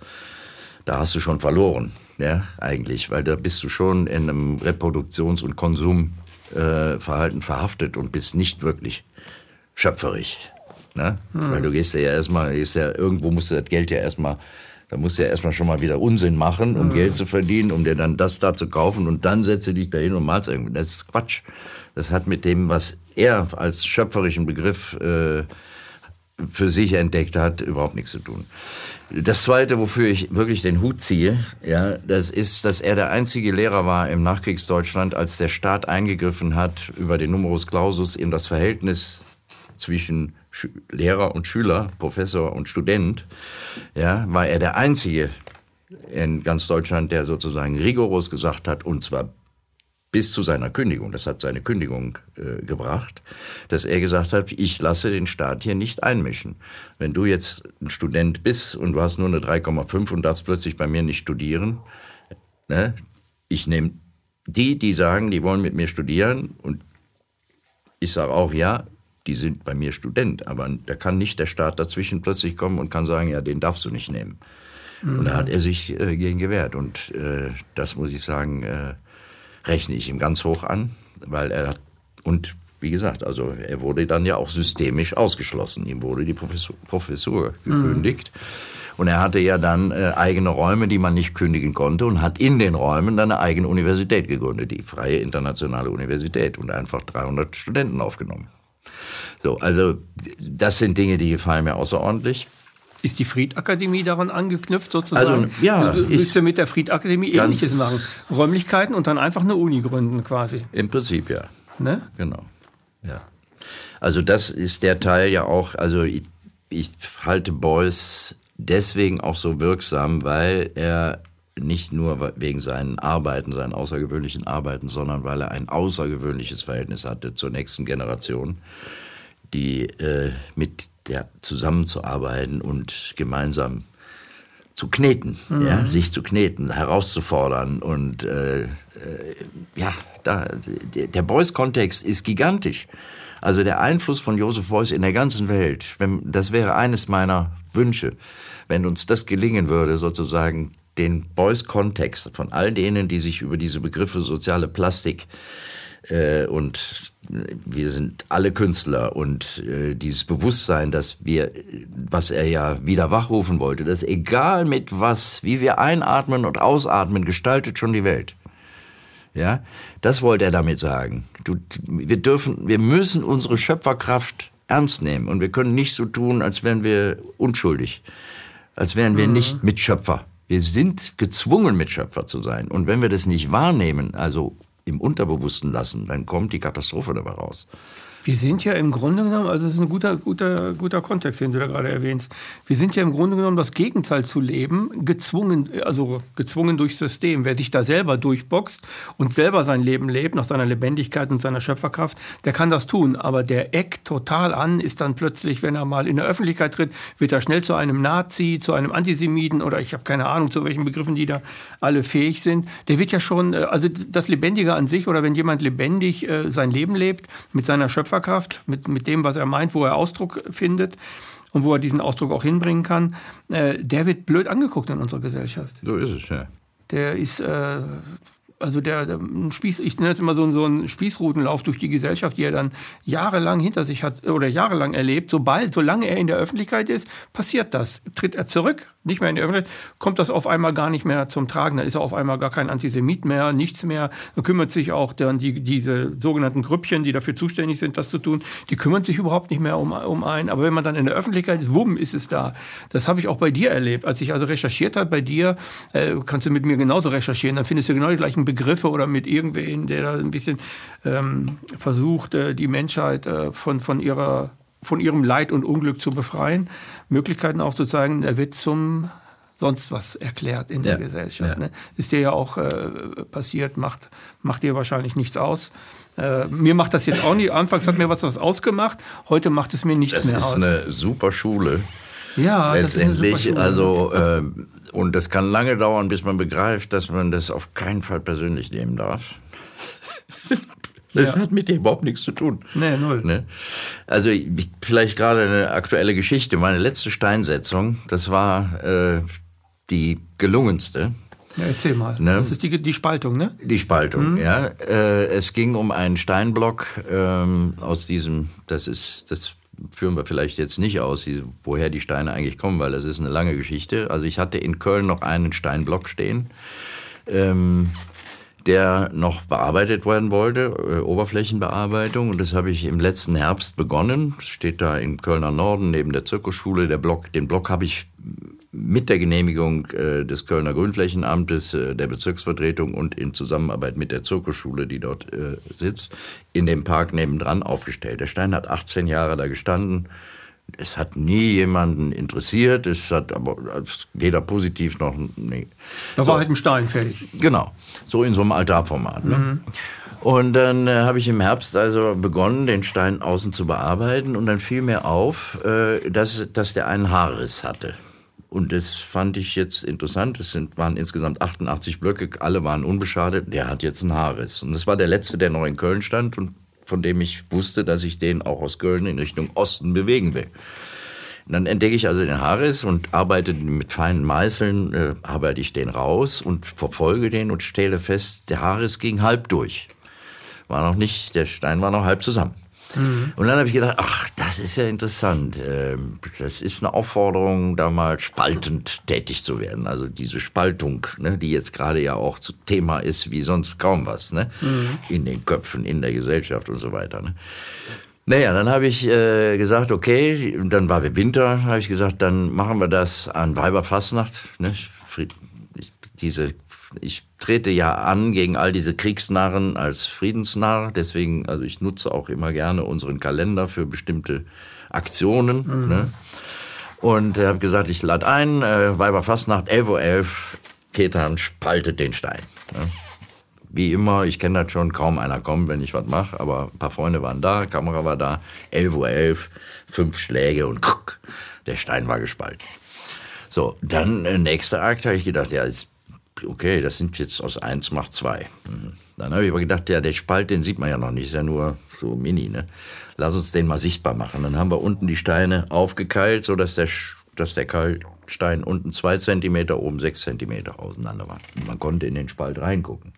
Speaker 3: da hast du schon verloren ja, eigentlich, weil da bist du schon in einem Reproduktions- und Konsumverhalten äh, verhaftet und bist nicht wirklich schöpferisch. Ne? Hm. Weil du gehst ja erstmal, gehst ja, irgendwo musst du das Geld ja erstmal, da musst du ja erstmal schon mal wieder Unsinn machen, um hm. Geld zu verdienen, um dir dann das da zu kaufen und dann setze dich dahin und malst irgendwie. Das ist Quatsch. Das hat mit dem, was er als schöpferischen Begriff äh, für sich entdeckt hat, überhaupt nichts zu tun. Das Zweite, wofür ich wirklich den Hut ziehe, ja, das ist, dass er der einzige Lehrer war im Nachkriegsdeutschland, als der Staat eingegriffen hat über den Numerus Clausus in das Verhältnis zwischen Lehrer und Schüler, Professor und Student, ja, war er der einzige in ganz Deutschland, der sozusagen rigoros gesagt hat, und zwar bis zu seiner Kündigung, das hat seine Kündigung äh, gebracht, dass er gesagt hat, ich lasse den Staat hier nicht einmischen. Wenn du jetzt ein Student bist und du hast nur eine 3,5 und darfst plötzlich bei mir nicht studieren, ne, ich nehme die, die sagen, die wollen mit mir studieren und ich sage auch, ja, die sind bei mir Student, aber da kann nicht der Staat dazwischen plötzlich kommen und kann sagen, ja, den darfst du nicht nehmen. Mhm. Und da hat er sich äh, gegen gewehrt und äh, das muss ich sagen, äh, rechne ich ihm ganz hoch an, weil er und wie gesagt, also er wurde dann ja auch systemisch ausgeschlossen. Ihm wurde die Professur, Professur gekündigt. Mhm. Und er hatte ja dann äh, eigene Räume, die man nicht kündigen konnte und hat in den Räumen dann eine eigene Universität gegründet, die Freie Internationale Universität und einfach 300 Studenten aufgenommen. So, also das sind Dinge, die gefallen mir außerordentlich.
Speaker 2: Ist die Friedakademie daran angeknüpft sozusagen?
Speaker 3: Also, ja.
Speaker 2: Du willst ja mit der Friedakademie ähnliches machen. Räumlichkeiten und dann einfach eine Uni gründen quasi.
Speaker 3: Im Prinzip ja. Ne? Genau. Ja. Also das ist der Teil ja auch, also ich, ich halte Beuys deswegen auch so wirksam, weil er nicht nur wegen seinen Arbeiten, seinen außergewöhnlichen Arbeiten, sondern weil er ein außergewöhnliches Verhältnis hatte zur nächsten Generation die äh, mit der zusammenzuarbeiten und gemeinsam zu kneten, mhm. ja, sich zu kneten, herauszufordern und äh, äh, ja, da, der, Beuys-Kontext ist gigantisch. Also der Einfluss von Joseph Beuys in der ganzen Welt, wenn, das wäre eines meiner Wünsche, wenn uns das gelingen würde, sozusagen den Beuys-Kontext von all denen, die sich über diese Begriffe soziale Plastik äh, und wir sind alle Künstler und äh, dieses Bewusstsein, dass wir, was er ja wieder wachrufen wollte, dass egal mit was, wie wir einatmen und ausatmen, gestaltet schon die Welt. Ja, das wollte er damit sagen. Du, wir dürfen, wir müssen unsere Schöpferkraft ernst nehmen und wir können nicht so tun, als wären wir unschuldig, als wären wir mhm. nicht Mitschöpfer. Wir sind gezwungen, Mitschöpfer zu sein. Und wenn wir das nicht wahrnehmen, also im Unterbewussten lassen, dann kommt die Katastrophe dabei raus.
Speaker 2: Wir sind ja im Grunde genommen, also es ist ein guter, guter, guter Kontext, den du da gerade erwähnst. Wir sind ja im Grunde genommen das Gegenteil zu leben, gezwungen, also gezwungen durchs System. Wer sich da selber durchboxt und selber sein Leben lebt, nach seiner Lebendigkeit und seiner Schöpferkraft, der kann das tun. Aber der eckt total an, ist dann plötzlich, wenn er mal in der Öffentlichkeit tritt, wird er schnell zu einem Nazi, zu einem Antisemiten oder ich habe keine Ahnung, zu welchen Begriffen die da alle fähig sind. Der wird ja schon, äh, also das Lebendige an sich oder wenn jemand lebendig äh, sein Leben lebt mit seiner Schöpferkraft, Schöpferkraft, mit, mit dem, was er meint, wo er Ausdruck findet und wo er diesen Ausdruck auch hinbringen kann, äh, der wird blöd angeguckt in unserer Gesellschaft.
Speaker 3: So ist es, ja.
Speaker 2: Der ist, äh, also der, der Spieß, ich nenne es immer so, so einen Spießrutenlauf durch die Gesellschaft, die er dann jahrelang hinter sich hat oder jahrelang erlebt. Sobald, solange er in der Öffentlichkeit ist, passiert das. Tritt er zurück, nicht mehr in die Öffentlichkeit, kommt das auf einmal gar nicht mehr zum Tragen. Dann ist er auf einmal gar kein Antisemit mehr, nichts mehr. Dann kümmert sich auch dann die, diese sogenannten Grüppchen, die dafür zuständig sind, das zu tun, die kümmern sich überhaupt nicht mehr um, um einen. Aber wenn man dann in der Öffentlichkeit ist, wumm, ist es da. Das habe ich auch bei dir erlebt. Als ich also recherchiert habe bei dir, äh, kannst du mit mir genauso recherchieren, dann findest du genau die gleichen Begriffe oder mit irgendwen, der da ein bisschen ähm, versucht, äh, die Menschheit äh, von, von ihrer von ihrem Leid und Unglück zu befreien, Möglichkeiten aufzuzeigen, er wird zum sonst was erklärt in der ja, Gesellschaft. Ja. Ne? Ist dir ja auch äh, passiert, macht, macht dir wahrscheinlich nichts aus. Äh, mir macht das jetzt auch nicht. Anfangs hat mir was, was ausgemacht, heute macht es mir nichts
Speaker 3: das
Speaker 2: mehr aus.
Speaker 3: Das ist eine super Schule.
Speaker 2: Ja,
Speaker 3: letztendlich.
Speaker 2: Das.
Speaker 3: Also äh, und das kann lange dauern, bis man begreift, dass man das auf keinen Fall persönlich nehmen darf. Das ja. hat mit dem überhaupt nichts zu tun.
Speaker 2: Nee, null. Ne?
Speaker 3: Also vielleicht gerade eine aktuelle Geschichte. Meine letzte Steinsetzung, das war äh, die gelungenste.
Speaker 2: Ja, erzähl mal. Ne? Das ist die, die Spaltung, ne?
Speaker 3: Die Spaltung, mhm. ja. Äh, es ging um einen Steinblock ähm, aus diesem, das ist, das führen wir vielleicht jetzt nicht aus, woher die Steine eigentlich kommen, weil das ist eine lange Geschichte. Also ich hatte in Köln noch einen Steinblock stehen. Ähm, der noch bearbeitet werden wollte, äh, Oberflächenbearbeitung. Und das habe ich im letzten Herbst begonnen. Das steht da im Kölner Norden neben der Zirkusschule. Der Block, den Block habe ich mit der Genehmigung äh, des Kölner Grünflächenamtes, äh, der Bezirksvertretung und in Zusammenarbeit mit der Zirkusschule, die dort äh, sitzt, in dem Park nebendran aufgestellt. Der Stein hat 18 Jahre da gestanden. Es hat nie jemanden interessiert. Es hat aber weder positiv noch. Nee.
Speaker 2: Da war halt ein Stein fertig.
Speaker 3: Genau. So in so einem Altarformat. Ne? Mhm. Und dann äh, habe ich im Herbst also begonnen, den Stein außen zu bearbeiten. Und dann fiel mir auf, äh, dass, dass der einen Haarriss hatte. Und das fand ich jetzt interessant. Es sind, waren insgesamt 88 Blöcke, alle waren unbeschadet. Der hat jetzt einen Haarriss. Und das war der letzte, der noch in Köln stand und von dem ich wusste, dass ich den auch aus Köln in Richtung Osten bewegen will. Und dann entdecke ich also den Haarriss und arbeite mit feinen Meißeln, äh, arbeite ich den raus und verfolge den und stelle fest, der Haarriss ging halb durch. War noch nicht, der Stein war noch halb zusammen. Mhm. Und dann habe ich gedacht, ach, das ist ja interessant. Ähm, das ist eine Aufforderung, da mal spaltend tätig zu werden. Also diese Spaltung, ne, die jetzt gerade ja auch zu Thema ist, wie sonst kaum was, ne? Mhm. In den Köpfen, in der Gesellschaft und so weiter. Ne? Naja, dann habe ich äh, gesagt, okay, dann war wir Winter, habe ich gesagt, dann machen wir das an Weiberfastnacht. Ne? Diese ich trete ja an gegen all diese Kriegsnarren als Friedensnarr. Deswegen, also ich nutze auch immer gerne unseren Kalender für bestimmte Aktionen. Mhm. Ne? Und er hat gesagt, ich lade ein, äh, Weiberfastnacht, 11.11 Uhr, 11, Ketan spaltet den Stein. Ne? Wie immer, ich kenne das schon, kaum einer kommt, wenn ich was mache, aber ein paar Freunde waren da, Kamera war da, 11.11 Uhr, 11, fünf Schläge und kuck, der Stein war gespalten. So, dann äh, nächster Akt habe ich gedacht, ja, jetzt okay, das sind jetzt aus eins macht zwei. Mhm. Dann habe ich aber gedacht, ja, der Spalt, den sieht man ja noch nicht, ist ja nur so mini, ne? Lass uns den mal sichtbar machen. Dann haben wir unten die Steine aufgekeilt, so dass der, dass der Kalkstein unten zwei Zentimeter, oben sechs Zentimeter auseinander war. Und man konnte in den Spalt reingucken.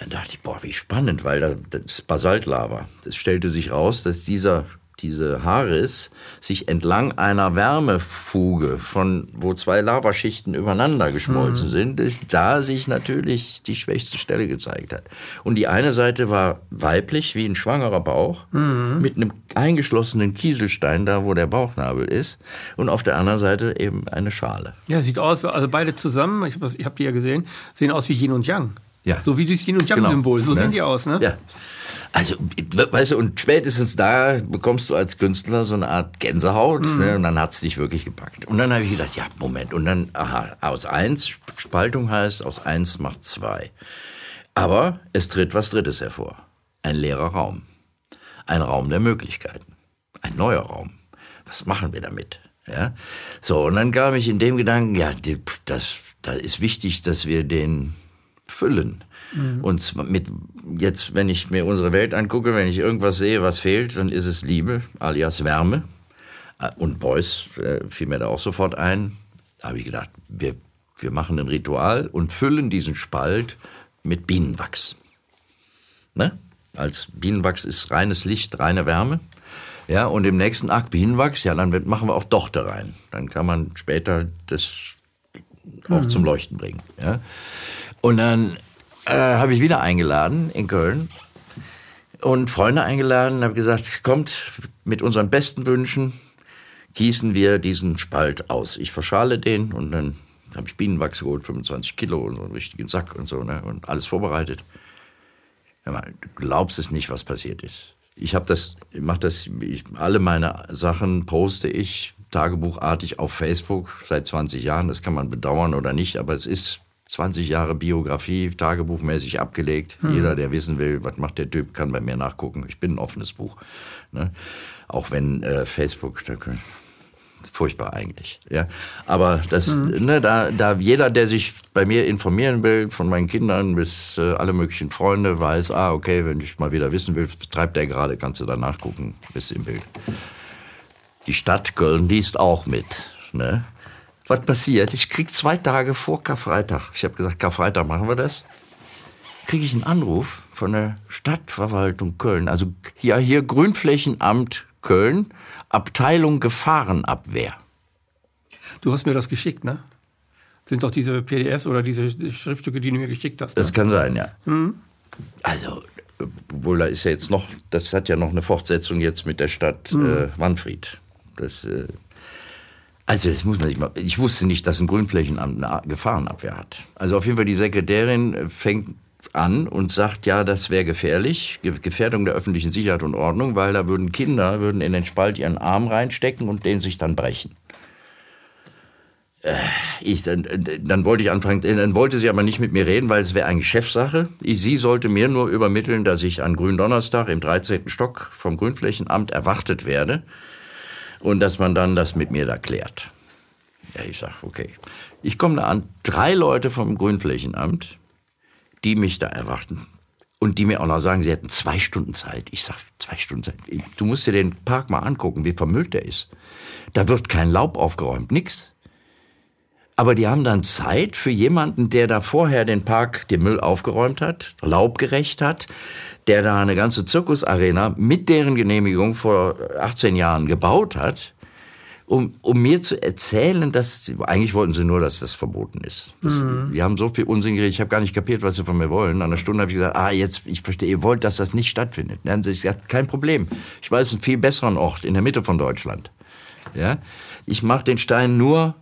Speaker 3: Dann dachte ich, boah, wie spannend, weil das Basaltlava. Es stellte sich raus, dass dieser diese Haares sich entlang einer Wärmefuge, von wo zwei Lavaschichten übereinander geschmolzen mhm. sind, ist, da sich natürlich die schwächste Stelle gezeigt hat. Und die eine Seite war weiblich, wie ein schwangerer Bauch, mhm. mit einem eingeschlossenen Kieselstein, da wo der Bauchnabel ist, und auf der anderen Seite eben eine Schale.
Speaker 2: Ja, sieht aus, also beide zusammen, ich habe hab die ja gesehen, sehen aus wie Yin und Yang.
Speaker 3: Ja.
Speaker 2: So wie das Yin und Yang-Symbol, genau. so
Speaker 3: ne?
Speaker 2: sehen die aus, ne?
Speaker 3: Ja. Also, weißt du, und spätestens da bekommst du als Künstler so eine Art Gänsehaut mhm. ne, und dann hat's dich wirklich gepackt. Und dann habe ich gedacht, ja, Moment, und dann, aha, aus eins, Spaltung heißt, aus eins macht zwei. Aber es tritt was Drittes hervor. Ein leerer Raum. Ein Raum der Möglichkeiten. Ein neuer Raum. Was machen wir damit? Ja? So, und dann kam ich in dem Gedanken, ja, das, das ist wichtig, dass wir den füllen. Mhm. Und mit jetzt, wenn ich mir unsere Welt angucke, wenn ich irgendwas sehe, was fehlt, dann ist es Liebe, alias Wärme. Äh, und Beuys äh, fiel mir da auch sofort ein. Da habe ich gedacht, wir, wir machen ein Ritual und füllen diesen Spalt mit Bienenwachs. Ne? Als Bienenwachs ist reines Licht, reine Wärme. Ja, und im nächsten Akt Bienenwachs, ja, dann machen wir auch Dochte rein. Dann kann man später das auch mhm. zum Leuchten bringen. Ja. Und dann äh, habe ich wieder eingeladen in Köln und Freunde eingeladen, habe gesagt, kommt mit unseren besten Wünschen, gießen wir diesen Spalt aus. Ich verschale den und dann habe ich Bienenwachs geholt, 25 Kilo und so einen richtigen Sack und so ne, und alles vorbereitet. Du glaubst es nicht, was passiert ist. Ich habe das, mache das, ich, alle meine Sachen poste ich tagebuchartig auf Facebook seit 20 Jahren. Das kann man bedauern oder nicht, aber es ist 20 Jahre Biografie, tagebuchmäßig abgelegt. Hm. Jeder, der wissen will, was macht der Typ, kann bei mir nachgucken. Ich bin ein offenes Buch. Ne? Auch wenn äh, Facebook, da, furchtbar eigentlich. Ja, aber das, mhm. ne, da, da jeder, der sich bei mir informieren will, von meinen Kindern bis äh, alle möglichen Freunde, weiß, ah, okay, wenn ich mal wieder wissen will, treibt der gerade, kannst du da nachgucken, bist im Bild. Die Stadt Köln liest auch mit. Ne? Was passiert? Ich krieg zwei Tage vor Karfreitag, ich habe gesagt, Karfreitag machen wir das, kriege ich einen Anruf von der Stadtverwaltung Köln, also hier, hier Grünflächenamt Köln, Abteilung Gefahrenabwehr.
Speaker 2: Du hast mir das geschickt, ne? sind doch diese PDFs oder diese Schriftstücke, die du mir geschickt hast.
Speaker 3: Das ne? kann sein, ja. Mhm. Also, obwohl da ist ja jetzt noch, das hat ja noch eine Fortsetzung jetzt mit der Stadt mhm. äh, Manfred. Das, äh, also das muss man nicht mal. Ich wusste nicht, dass ein Grünflächenamt eine Gefahrenabwehr hat. Also auf jeden Fall die Sekretärin fängt an und sagt, ja, das wäre gefährlich, Gefährdung der öffentlichen Sicherheit und Ordnung, weil da würden Kinder würden in den Spalt ihren Arm reinstecken und den sich dann brechen. Äh, ich, dann, dann wollte ich anfangen, dann wollte sie aber nicht mit mir reden, weil es wäre eigentlich Chefsache. Ich, sie sollte mir nur übermitteln, dass ich an Gründonnerstag im 13. Stock vom Grünflächenamt erwartet werde und dass man dann das mit mir da klärt. Ja, ich sag, okay. Ich komme da an, drei Leute vom Grünflächenamt, die mich da erwarten. Und die mir auch noch sagen, sie hätten zwei Stunden Zeit. Ich sag, zwei Stunden Zeit. Du musst dir den Park mal angucken, wie vermüllt der ist. Da wird kein Laub aufgeräumt, nix. Aber die haben dann Zeit für jemanden, der da vorher den Park, den Müll aufgeräumt hat, laubgerecht hat, der da eine ganze Zirkusarena mit deren Genehmigung vor 18 Jahren gebaut hat um, um mir zu erzählen, dass eigentlich wollten sie nur, dass das verboten ist. Das, mhm. Wir haben so viel Unsinn geredet, ich habe gar nicht kapiert, was sie von mir wollen. Nach einer Stunde habe ich gesagt, ah, jetzt, ich verstehe, ihr wollt, dass das nicht stattfindet. Dann haben sie gesagt, kein Problem. Ich weiß einen viel besseren Ort in der Mitte von Deutschland. Ja, ich mache den Stein nur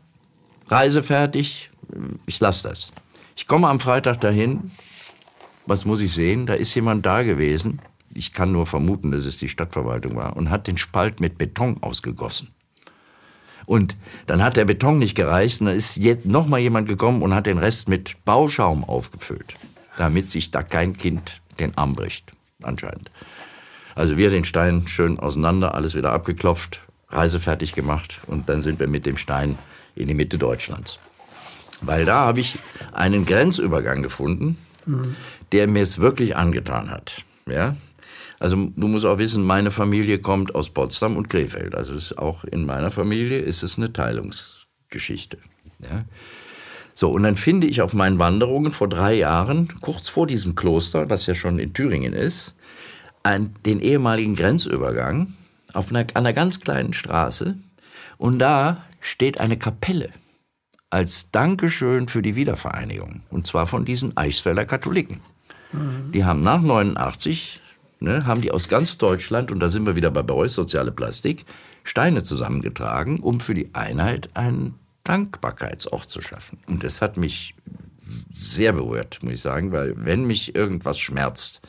Speaker 3: reisefertig. Ich lasse das. Ich komme am Freitag dahin. Was muss ich sehen? Da ist jemand da gewesen. Ich kann nur vermuten, dass es die Stadtverwaltung war und hat den Spalt mit Beton ausgegossen. Und dann hat der Beton nicht gereicht und dann ist jetzt noch mal jemand gekommen und hat den Rest mit Bauschaum aufgefüllt, damit sich da kein Kind den Arm bricht, anscheinend. Also wir den Stein schön auseinander, alles wieder abgeklopft, reisefertig gemacht und dann sind wir mit dem Stein in die Mitte Deutschlands. Weil da habe ich einen Grenzübergang gefunden, mhm. Der mir es wirklich angetan hat. Ja, also du musst auch wissen, meine Familie kommt aus Potsdam und Krefeld. Also ist auch in meiner Familie ist es eine Teilungsgeschichte. Ja. So, und dann finde ich auf meinen Wanderungen vor drei Jahren, kurz vor diesem Kloster, was ja schon in Thüringen ist, ein, den ehemaligen Grenzübergang auf einer, einer ganz kleinen Straße. Und da steht eine Kapelle als Dankeschön für die Wiedervereinigung. Und zwar von diesen Eichsfelder Katholiken. Mhm. Die haben nach 89 ne, haben die aus ganz Deutschland, und da sind wir wieder bei Beuys, soziale Plastik, Steine zusammengetragen, um für die Einheit einen Dankbarkeitsort zu schaffen. Und das hat mich sehr berührt, muss ich sagen, weil wenn mich irgendwas schmerzt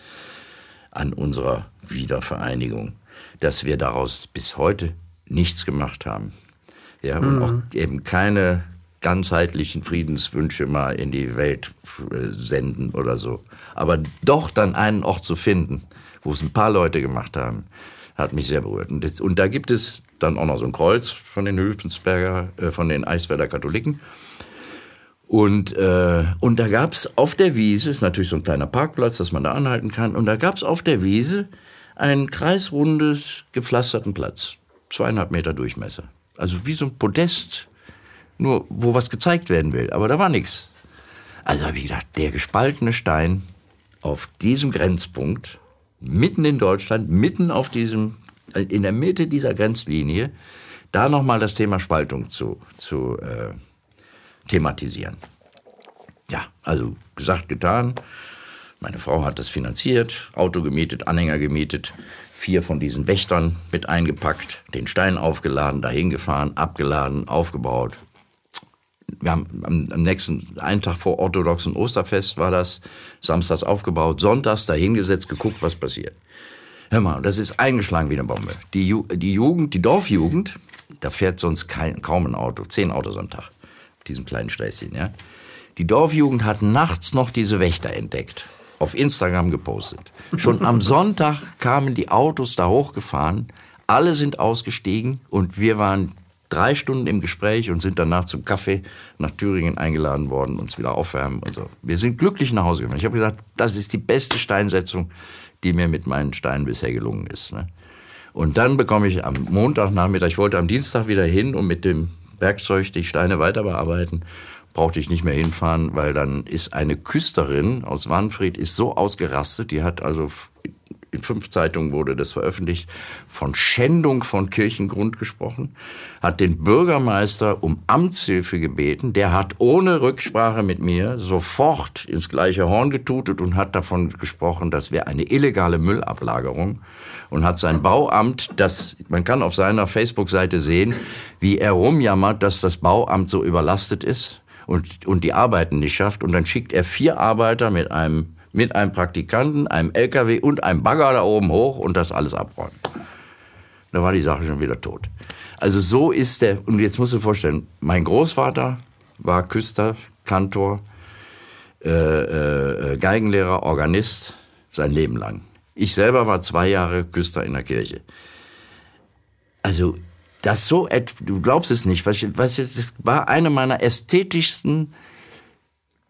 Speaker 3: an unserer Wiedervereinigung, dass wir daraus bis heute nichts gemacht haben. Ja, und mhm. auch eben keine ganzheitlichen Friedenswünsche mal in die Welt äh, senden oder so. Aber doch dann einen Ort zu finden, wo es ein paar Leute gemacht haben, hat mich sehr berührt. Und, das, und da gibt es dann auch noch so ein Kreuz von den Hülfensberger, äh, von den Eiswerder Katholiken. Und, äh, und da gab es auf der Wiese, ist natürlich so ein kleiner Parkplatz, dass man da anhalten kann, und da gab es auf der Wiese einen kreisrundes, gepflasterten Platz. Zweieinhalb Meter Durchmesser. Also wie so ein Podest, nur wo was gezeigt werden will. Aber da war nichts. Also habe ich gedacht, der gespaltene Stein auf diesem Grenzpunkt mitten in Deutschland, mitten auf diesem, äh, in der Mitte dieser Grenzlinie, da nochmal das Thema Spaltung zu, zu äh, thematisieren. Ja, also gesagt, getan. Meine Frau hat das finanziert, Auto gemietet, Anhänger gemietet, vier von diesen Wächtern mit eingepackt, den Stein aufgeladen, dahin gefahren, abgeladen, aufgebaut. Wir haben am, am nächsten, einen Tag vor orthodoxen Osterfest war das, samstags aufgebaut, sonntags dahingesetzt, geguckt, was passiert. Hör mal, das ist eingeschlagen wie eine Bombe. Die, Ju die Jugend, die Dorfjugend, da fährt sonst kein, kaum ein Auto, zehn Autos am Tag, auf diesem kleinen Sträßchen, ja. Die Dorfjugend hat nachts noch diese Wächter entdeckt, auf Instagram gepostet. Schon am Sonntag kamen die Autos da hochgefahren, alle sind ausgestiegen und wir waren drei Stunden im Gespräch und sind danach zum Kaffee nach Thüringen eingeladen worden, uns wieder aufwärmen und so. Wir sind glücklich nach Hause gekommen. Ich habe gesagt, das ist die beste Steinsetzung, die mir mit meinen Steinen bisher gelungen ist. Ne? Und dann bekomme ich am Montagnachmittag, ich wollte am Dienstag wieder hin und mit dem Werkzeug die Steine weiter bearbeiten, brauchte ich nicht mehr hinfahren, weil dann ist eine Küsterin aus Wanfried ist so ausgerastet, die hat also in fünf Zeitungen wurde das veröffentlicht, von Schändung von Kirchengrund gesprochen, hat den Bürgermeister um Amtshilfe gebeten, der hat ohne Rücksprache mit mir sofort ins gleiche Horn getutet und hat davon gesprochen, das wäre eine illegale Müllablagerung und hat sein Bauamt, das, man kann auf seiner Facebook-Seite sehen, wie er rumjammert, dass das Bauamt so überlastet ist und, und die Arbeiten nicht schafft. Und dann schickt er vier Arbeiter mit einem, mit einem Praktikanten, einem LKW und einem Bagger da oben hoch und das alles abräumen. Da war die Sache schon wieder tot. Also so ist der, und jetzt musst du dir vorstellen, mein Großvater war Küster, Kantor, äh, äh, Geigenlehrer, Organist, sein Leben lang. Ich selber war zwei Jahre Küster in der Kirche. Also das so, du glaubst es nicht, was, was das war eine meiner ästhetischsten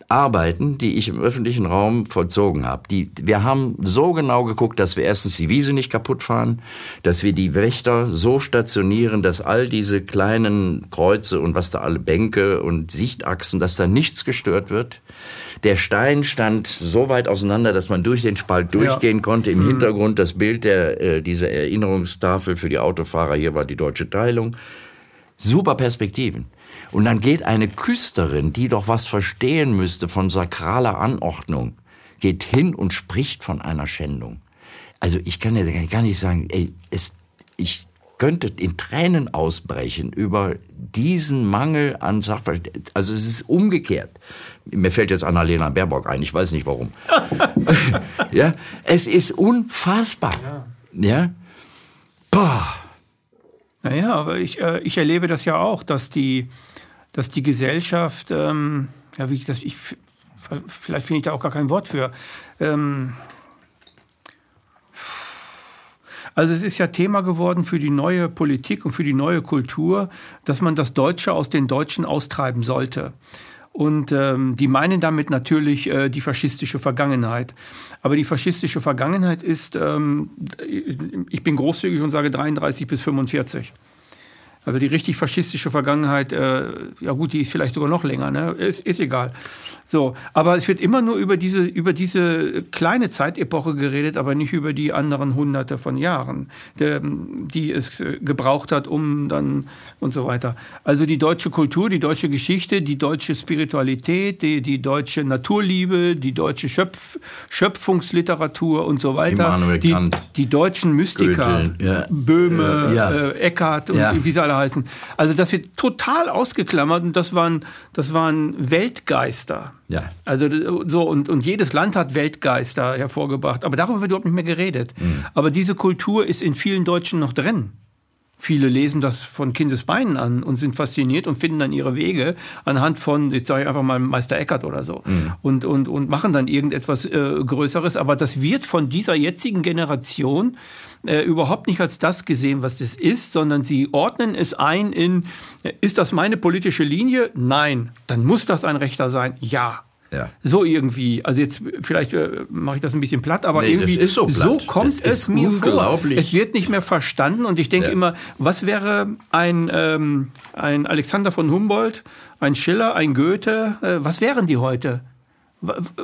Speaker 3: Arbeiten, die ich im öffentlichen Raum vollzogen habe. Die, wir haben so genau geguckt, dass wir erstens die Wiese nicht kaputt fahren, dass wir die Wächter so stationieren, dass all diese kleinen Kreuze und was da alle Bänke und Sichtachsen, dass da nichts gestört wird. Der Stein stand so weit auseinander, dass man durch den Spalt durchgehen ja. konnte. Im mhm. Hintergrund das Bild der äh, dieser Erinnerungstafel für die Autofahrer. Hier war die deutsche Teilung. Super Perspektiven. Und dann geht eine Küsterin, die doch was verstehen müsste von sakraler Anordnung, geht hin und spricht von einer Schändung. Also ich kann ja gar nicht sagen, ey, es, ich könnte in Tränen ausbrechen über diesen Mangel an Sachverständnis. Also es ist umgekehrt. Mir fällt jetzt Annalena Baerbock ein, ich weiß nicht warum. ja, es ist unfassbar. Ja. ja?
Speaker 2: Boah. Naja, aber ich, äh, ich erlebe das ja auch, dass die, dass die Gesellschaft, ähm, ja, wie ich das, ich, vielleicht finde ich da auch gar kein Wort für. Ähm, also es ist ja Thema geworden für die neue Politik und für die neue Kultur, dass man das Deutsche aus den Deutschen austreiben sollte. Und ähm, die meinen damit natürlich äh, die faschistische Vergangenheit. Aber die faschistische Vergangenheit ist, ähm, ich bin großzügig und sage 33 bis 45. Also die richtig faschistische Vergangenheit, äh, ja gut, die ist vielleicht sogar noch länger, ne? Ist, ist egal. So, aber es wird immer nur über diese, über diese kleine Zeitepoche geredet, aber nicht über die anderen Hunderte von Jahren, der, die es gebraucht hat, um dann und so weiter. Also die deutsche Kultur, die deutsche Geschichte, die deutsche Spiritualität, die, die deutsche Naturliebe, die deutsche Schöpf, Schöpfungsliteratur und so weiter. die, Kant, die deutschen Mystiker, ja. Böhme, ja. Äh, Eckhart und ja. wie sie alle heißen. Also das wird total ausgeklammert und das waren, das waren Weltgeister. Ja. Also so und, und jedes Land hat Weltgeister hervorgebracht, aber darüber wird überhaupt nicht mehr geredet. Mhm. Aber diese Kultur ist in vielen Deutschen noch drin. Viele lesen das von Kindesbeinen an und sind fasziniert und finden dann ihre Wege anhand von, jetzt sage ich einfach mal Meister Eckert oder so, mhm. und, und, und machen dann irgendetwas äh, Größeres. Aber das wird von dieser jetzigen Generation äh, überhaupt nicht als das gesehen, was das ist, sondern sie ordnen es ein in, äh, ist das meine politische Linie? Nein. Dann muss das ein Rechter sein? Ja. Ja. So irgendwie. Also jetzt vielleicht äh, mache ich das ein bisschen platt, aber nee, irgendwie so, so, kommt das es mir vor. Es wird nicht mehr verstanden und ich denke ja. immer, was wäre ein, ähm, ein Alexander von Humboldt, ein Schiller, ein Goethe, äh, was wären die heute?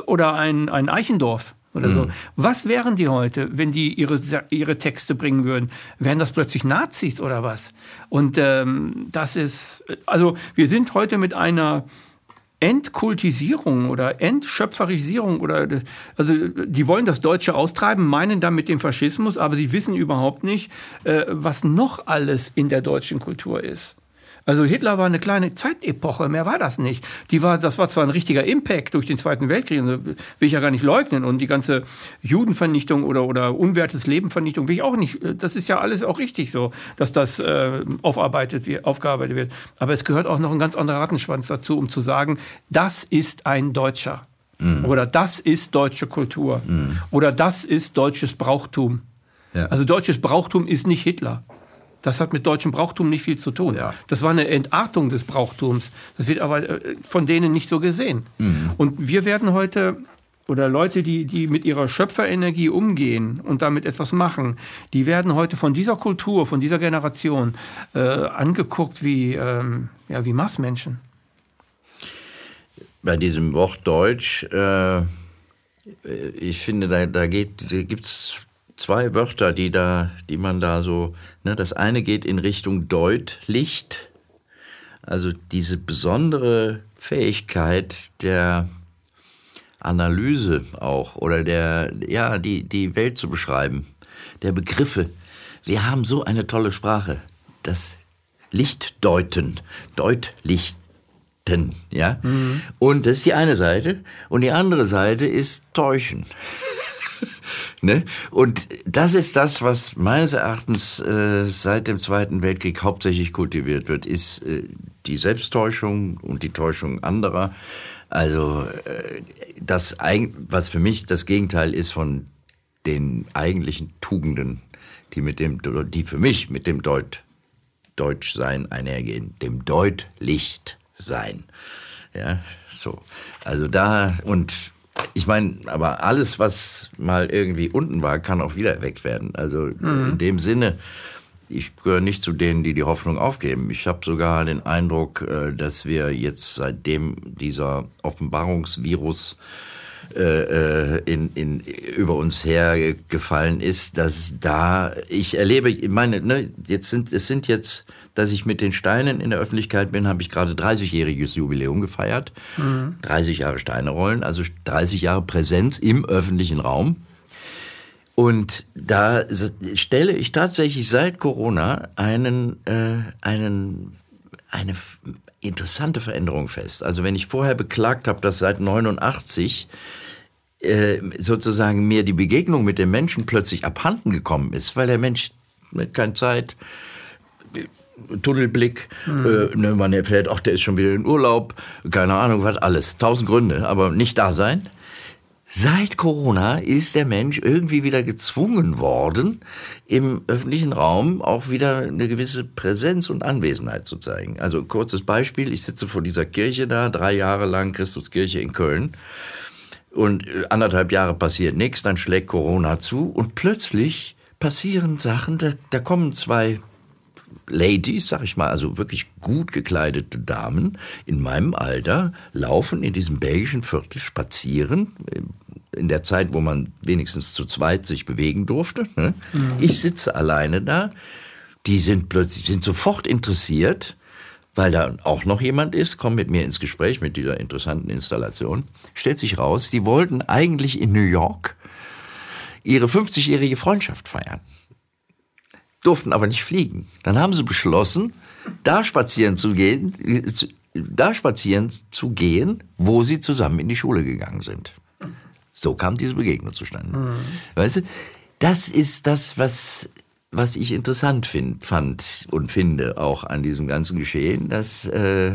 Speaker 2: Oder ein, ein Eichendorff? Oder mhm. so. Was wären die heute, wenn die ihre, ihre Texte bringen würden? Wären das plötzlich Nazis oder was? Und ähm, das ist, also wir sind heute mit einer Entkultisierung oder Entschöpferisierung oder also die wollen das Deutsche austreiben, meinen damit den Faschismus, aber sie wissen überhaupt nicht, äh, was noch alles in der deutschen Kultur ist. Also Hitler war eine kleine Zeitepoche, mehr war das nicht. Die war, das war zwar ein richtiger Impact durch den Zweiten Weltkrieg, will ich ja gar nicht leugnen. Und die ganze Judenvernichtung oder, oder unwertes Lebenvernichtung will ich auch nicht. Das ist ja alles auch richtig so, dass das äh, aufarbeitet wird, aufgearbeitet wird. Aber es gehört auch noch ein ganz anderer Rattenschwanz dazu, um zu sagen, das ist ein Deutscher. Mhm. Oder das ist deutsche Kultur. Mhm. Oder das ist deutsches Brauchtum. Ja. Also deutsches Brauchtum ist nicht Hitler. Das hat mit deutschem Brauchtum nicht viel zu tun. Ja. Das war eine Entartung des Brauchtums. Das wird aber äh, von denen nicht so gesehen. Mhm. Und wir werden heute oder Leute, die, die mit ihrer Schöpferenergie umgehen und damit etwas machen, die werden heute von dieser Kultur, von dieser Generation äh, angeguckt wie, ähm, ja, wie Marsmenschen.
Speaker 3: Bei diesem Wort Deutsch, äh, ich finde, da, da gibt es zwei Wörter, die da, die man da so, ne, das eine geht in Richtung Deutlicht, also diese besondere Fähigkeit der Analyse auch oder der, ja, die, die Welt zu beschreiben, der Begriffe. Wir haben so eine tolle Sprache. Das Lichtdeuten, Deutlichten, ja. Mhm. Und das ist die eine Seite. Und die andere Seite ist Täuschen. ne? Und das ist das, was meines Erachtens äh, seit dem Zweiten Weltkrieg hauptsächlich kultiviert wird, ist äh, die Selbsttäuschung und die Täuschung anderer. Also äh, das, was für mich das Gegenteil ist von den eigentlichen Tugenden, die mit dem, die für mich mit dem Deut, Deutschsein einhergehen, dem Deutlichtsein. Ja, so. Also da und ich meine, aber alles, was mal irgendwie unten war, kann auch wieder erweckt werden. Also mhm. in dem Sinne, ich gehöre nicht zu denen, die die Hoffnung aufgeben. Ich habe sogar den Eindruck, äh, dass wir jetzt seitdem dieser Offenbarungsvirus äh, äh, in, in, über uns hergefallen ist, dass da ich erlebe, ich meine, ne, jetzt sind es sind jetzt, dass ich mit den Steinen in der Öffentlichkeit bin, habe ich gerade 30-jähriges Jubiläum gefeiert, mhm. 30 Jahre Steine rollen, also 30 Jahre Präsenz im öffentlichen Raum. Und da stelle ich tatsächlich seit Corona einen, äh, einen, eine interessante Veränderung fest. Also wenn ich vorher beklagt habe, dass seit 89 äh, sozusagen mir die Begegnung mit dem Menschen plötzlich abhanden gekommen ist, weil der Mensch mit keine Zeit, Tunnelblick, mhm. äh, ne, man erfährt, ach, der ist schon wieder in Urlaub, keine Ahnung, was alles, tausend Gründe, aber nicht da sein. Seit Corona ist der Mensch irgendwie wieder gezwungen worden, im öffentlichen Raum auch wieder eine gewisse Präsenz und Anwesenheit zu zeigen. Also kurzes Beispiel, ich sitze vor dieser Kirche da, drei Jahre lang Christuskirche in Köln. Und äh, anderthalb Jahre passiert nichts, dann schlägt Corona zu und plötzlich passieren Sachen, da, da kommen zwei Ladies, sag ich mal, also wirklich gut gekleidete Damen in meinem Alter, laufen in diesem belgischen Viertel spazieren, in der Zeit, wo man wenigstens zu zweit sich bewegen durfte. Ne? Mhm. Ich sitze alleine da. Die sind plötzlich, sind sofort interessiert, weil da auch noch jemand ist, kommen mit mir ins Gespräch mit dieser interessanten Installation. Stellt sich raus, die wollten eigentlich in New York ihre 50-jährige Freundschaft feiern. Durften aber nicht fliegen. Dann haben sie beschlossen, da spazieren zu gehen, da spazieren zu gehen, wo sie zusammen in die Schule gegangen sind. So kam diese Begegnung zustande. Mhm. Weißt du, das ist das, was, was ich interessant find, fand und finde auch an diesem ganzen Geschehen, dass äh,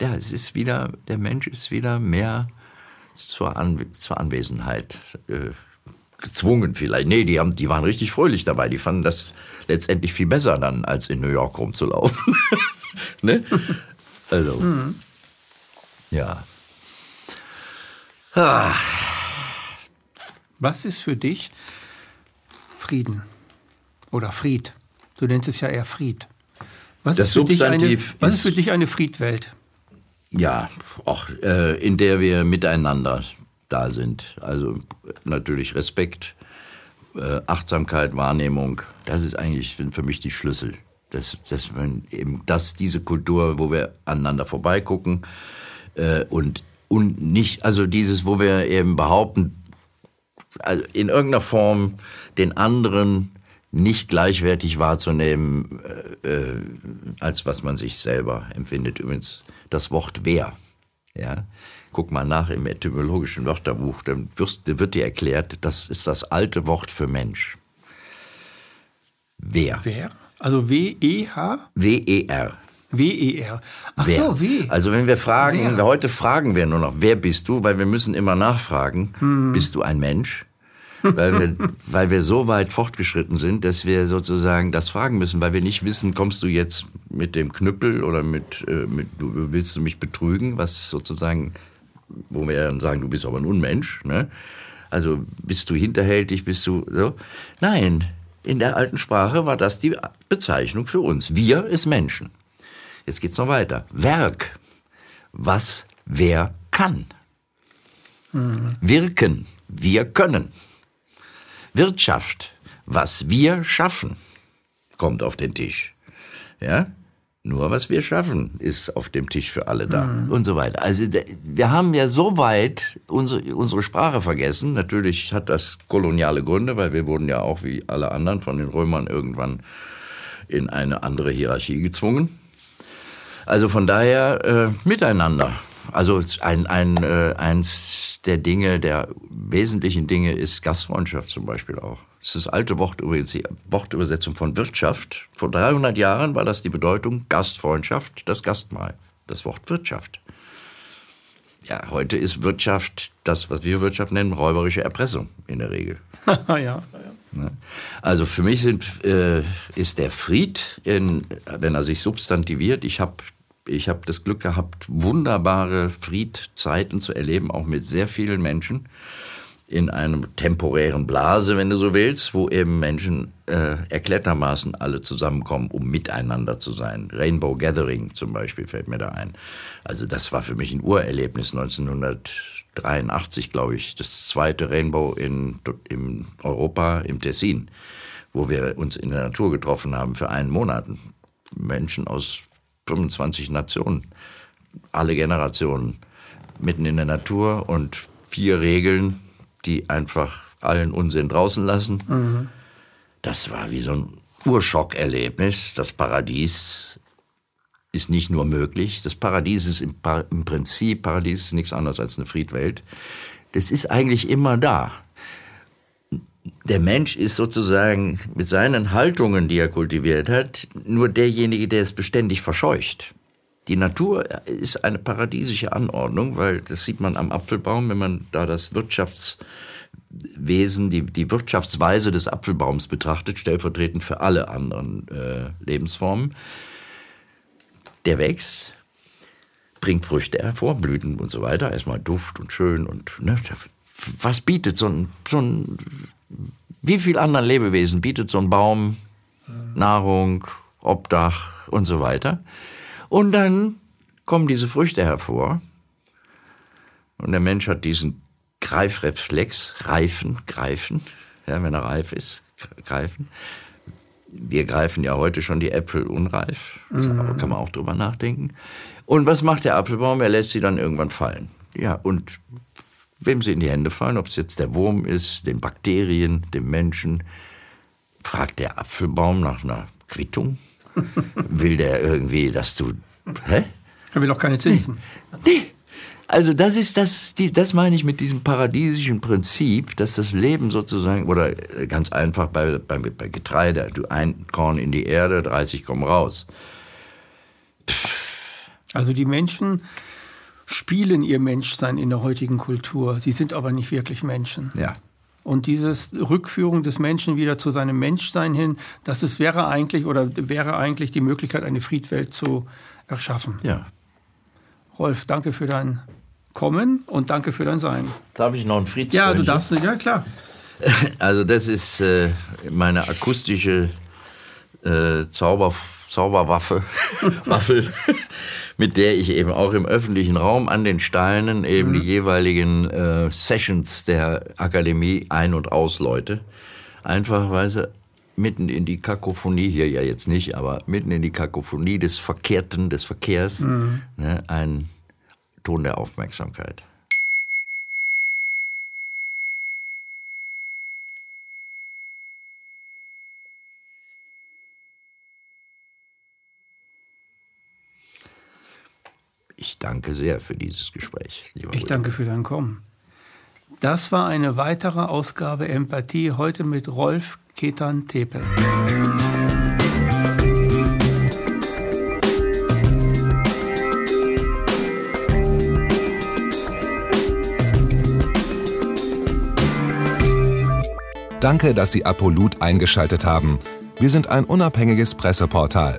Speaker 3: ja, es ist wieder, der Mensch ist wieder mehr zur, An zur Anwesenheit äh, gezwungen vielleicht. Nee, die, haben, die waren richtig fröhlich dabei. Die fanden das letztendlich viel besser dann, als in New York rumzulaufen. ne? Also, mhm. ja.
Speaker 2: Ah. Was ist für dich Frieden oder Fried? Du nennst es ja eher Fried.
Speaker 3: Was, das ist, für Substantiv
Speaker 2: dich eine, was ist, ist für dich eine Friedwelt?
Speaker 3: Ja, auch äh, in der wir miteinander da sind. Also natürlich Respekt, Achtsamkeit, Wahrnehmung. Das ist eigentlich für mich die Schlüssel. Dass, dass, man eben, dass diese Kultur, wo wir aneinander vorbeigucken äh, und, und nicht, also dieses, wo wir eben behaupten, also in irgendeiner Form den anderen nicht gleichwertig wahrzunehmen, äh, äh, als was man sich selber empfindet. Übrigens das Wort wer. Ja? Guck mal nach im etymologischen Wörterbuch, dann wird dir erklärt, das ist das alte Wort für Mensch. Wer.
Speaker 2: Wer? Also W-E-H?
Speaker 3: W-E-R.
Speaker 2: W-E-R.
Speaker 3: Ach wer. so, W. Also wenn wir fragen, wer? heute fragen wir nur noch, wer bist du? Weil wir müssen immer nachfragen, hm. bist du ein Mensch? weil wir, weil wir so weit fortgeschritten sind, dass wir sozusagen das fragen müssen, weil wir nicht wissen, kommst du jetzt mit dem Knüppel oder mit, äh, mit willst du mich betrügen, was sozusagen, wo wir dann sagen, du bist aber ein Unmensch, ne? Also bist du hinterhältig, bist du so? Nein, in der alten Sprache war das die Bezeichnung für uns. Wir ist Menschen. Jetzt geht's noch weiter. Werk. Was wer kann. Mhm. Wirken. Wir können. Wirtschaft, was wir schaffen, kommt auf den Tisch. Ja? Nur was wir schaffen, ist auf dem Tisch für alle da mhm. und so weiter. Also wir haben ja so weit unsere, unsere Sprache vergessen. Natürlich hat das koloniale Gründe, weil wir wurden ja auch wie alle anderen von den Römern irgendwann in eine andere Hierarchie gezwungen. Also von daher äh, miteinander. Also ein, ein, äh, eins der Dinge, der wesentlichen Dinge ist Gastfreundschaft zum Beispiel auch. Das ist das alte Wort übrigens, die Wortübersetzung von Wirtschaft. Vor 300 Jahren war das die Bedeutung Gastfreundschaft, das Gastmahl, das Wort Wirtschaft. Ja, heute ist Wirtschaft das, was wir Wirtschaft nennen, räuberische Erpressung in der Regel. ja, ja. Ne? Also für mich sind, äh, ist der Fried, in, wenn er sich substantiviert, ich habe ich hab das Glück gehabt, wunderbare Friedzeiten zu erleben, auch mit sehr vielen Menschen in einem temporären Blase, wenn du so willst, wo eben Menschen äh, erklärtermaßen alle zusammenkommen, um miteinander zu sein. Rainbow Gathering zum Beispiel fällt mir da ein. Also das war für mich ein Urerlebnis 1983, glaube ich, das zweite Rainbow in, in Europa, im Tessin, wo wir uns in der Natur getroffen haben für einen Monat. Menschen aus 25 Nationen, alle Generationen, mitten in der Natur und vier Regeln, die einfach allen Unsinn draußen lassen. Mhm. Das war wie so ein Urschockerlebnis. Das Paradies ist nicht nur möglich. Das Paradies ist im, im Prinzip, Paradies ist nichts anderes als eine Friedwelt. Das ist eigentlich immer da. Der Mensch ist sozusagen mit seinen Haltungen, die er kultiviert hat, nur derjenige, der es beständig verscheucht. Die Natur ist eine paradiesische Anordnung, weil das sieht man am Apfelbaum, wenn man da das Wirtschaftswesen, die, die Wirtschaftsweise des Apfelbaums betrachtet, stellvertretend für alle anderen äh, Lebensformen. Der wächst, bringt Früchte hervor, Blüten und so weiter, erstmal Duft und schön und ne, was bietet so ein, so ein, wie viel anderen Lebewesen bietet so ein Baum Nahrung, Obdach und so weiter. Und dann kommen diese Früchte hervor. Und der Mensch hat diesen Greifreflex, reifen, greifen, ja, wenn er reif ist, greifen. Wir greifen ja heute schon die Äpfel unreif, das mhm. kann man auch drüber nachdenken. Und was macht der Apfelbaum? Er lässt sie dann irgendwann fallen. Ja, und wem sie in die Hände fallen, ob es jetzt der Wurm ist, den Bakterien, dem Menschen, fragt der Apfelbaum nach einer Quittung will der irgendwie, dass du. Hä?
Speaker 2: Er will auch keine Zinsen.
Speaker 3: Nee. nee. Also das ist das, die, das meine ich mit diesem paradiesischen Prinzip, dass das Leben sozusagen, oder ganz einfach bei, bei, bei Getreide, du ein Korn in die Erde, 30 kommen raus.
Speaker 2: Pff. Also die Menschen spielen ihr Menschsein in der heutigen Kultur. Sie sind aber nicht wirklich Menschen.
Speaker 3: Ja.
Speaker 2: Und dieses Rückführung des Menschen wieder zu seinem Menschsein hin, das ist, wäre eigentlich oder wäre eigentlich die Möglichkeit, eine Friedwelt zu erschaffen.
Speaker 3: Ja.
Speaker 2: Rolf, danke für dein Kommen und danke für dein Sein.
Speaker 3: Darf ich noch ein Friedwelt?
Speaker 2: Ja, du darfst, ja klar.
Speaker 3: Also das ist äh, meine akustische äh, Zauber, Zauberwaffe, Waffel mit der ich eben auch im öffentlichen Raum an den Steinen eben mhm. die jeweiligen äh, Sessions der Akademie ein- und ausläute. Einfachweise mitten in die Kakophonie, hier ja jetzt nicht, aber mitten in die Kakophonie des Verkehrten, des Verkehrs, mhm. ne, ein Ton der Aufmerksamkeit. Ich danke sehr für dieses Gespräch.
Speaker 2: ich danke für dein Kommen. Das war eine weitere Ausgabe Empathie heute mit Rolf Ketan Tepel.
Speaker 1: Danke, dass Sie Apolut eingeschaltet haben. Wir sind ein unabhängiges Presseportal.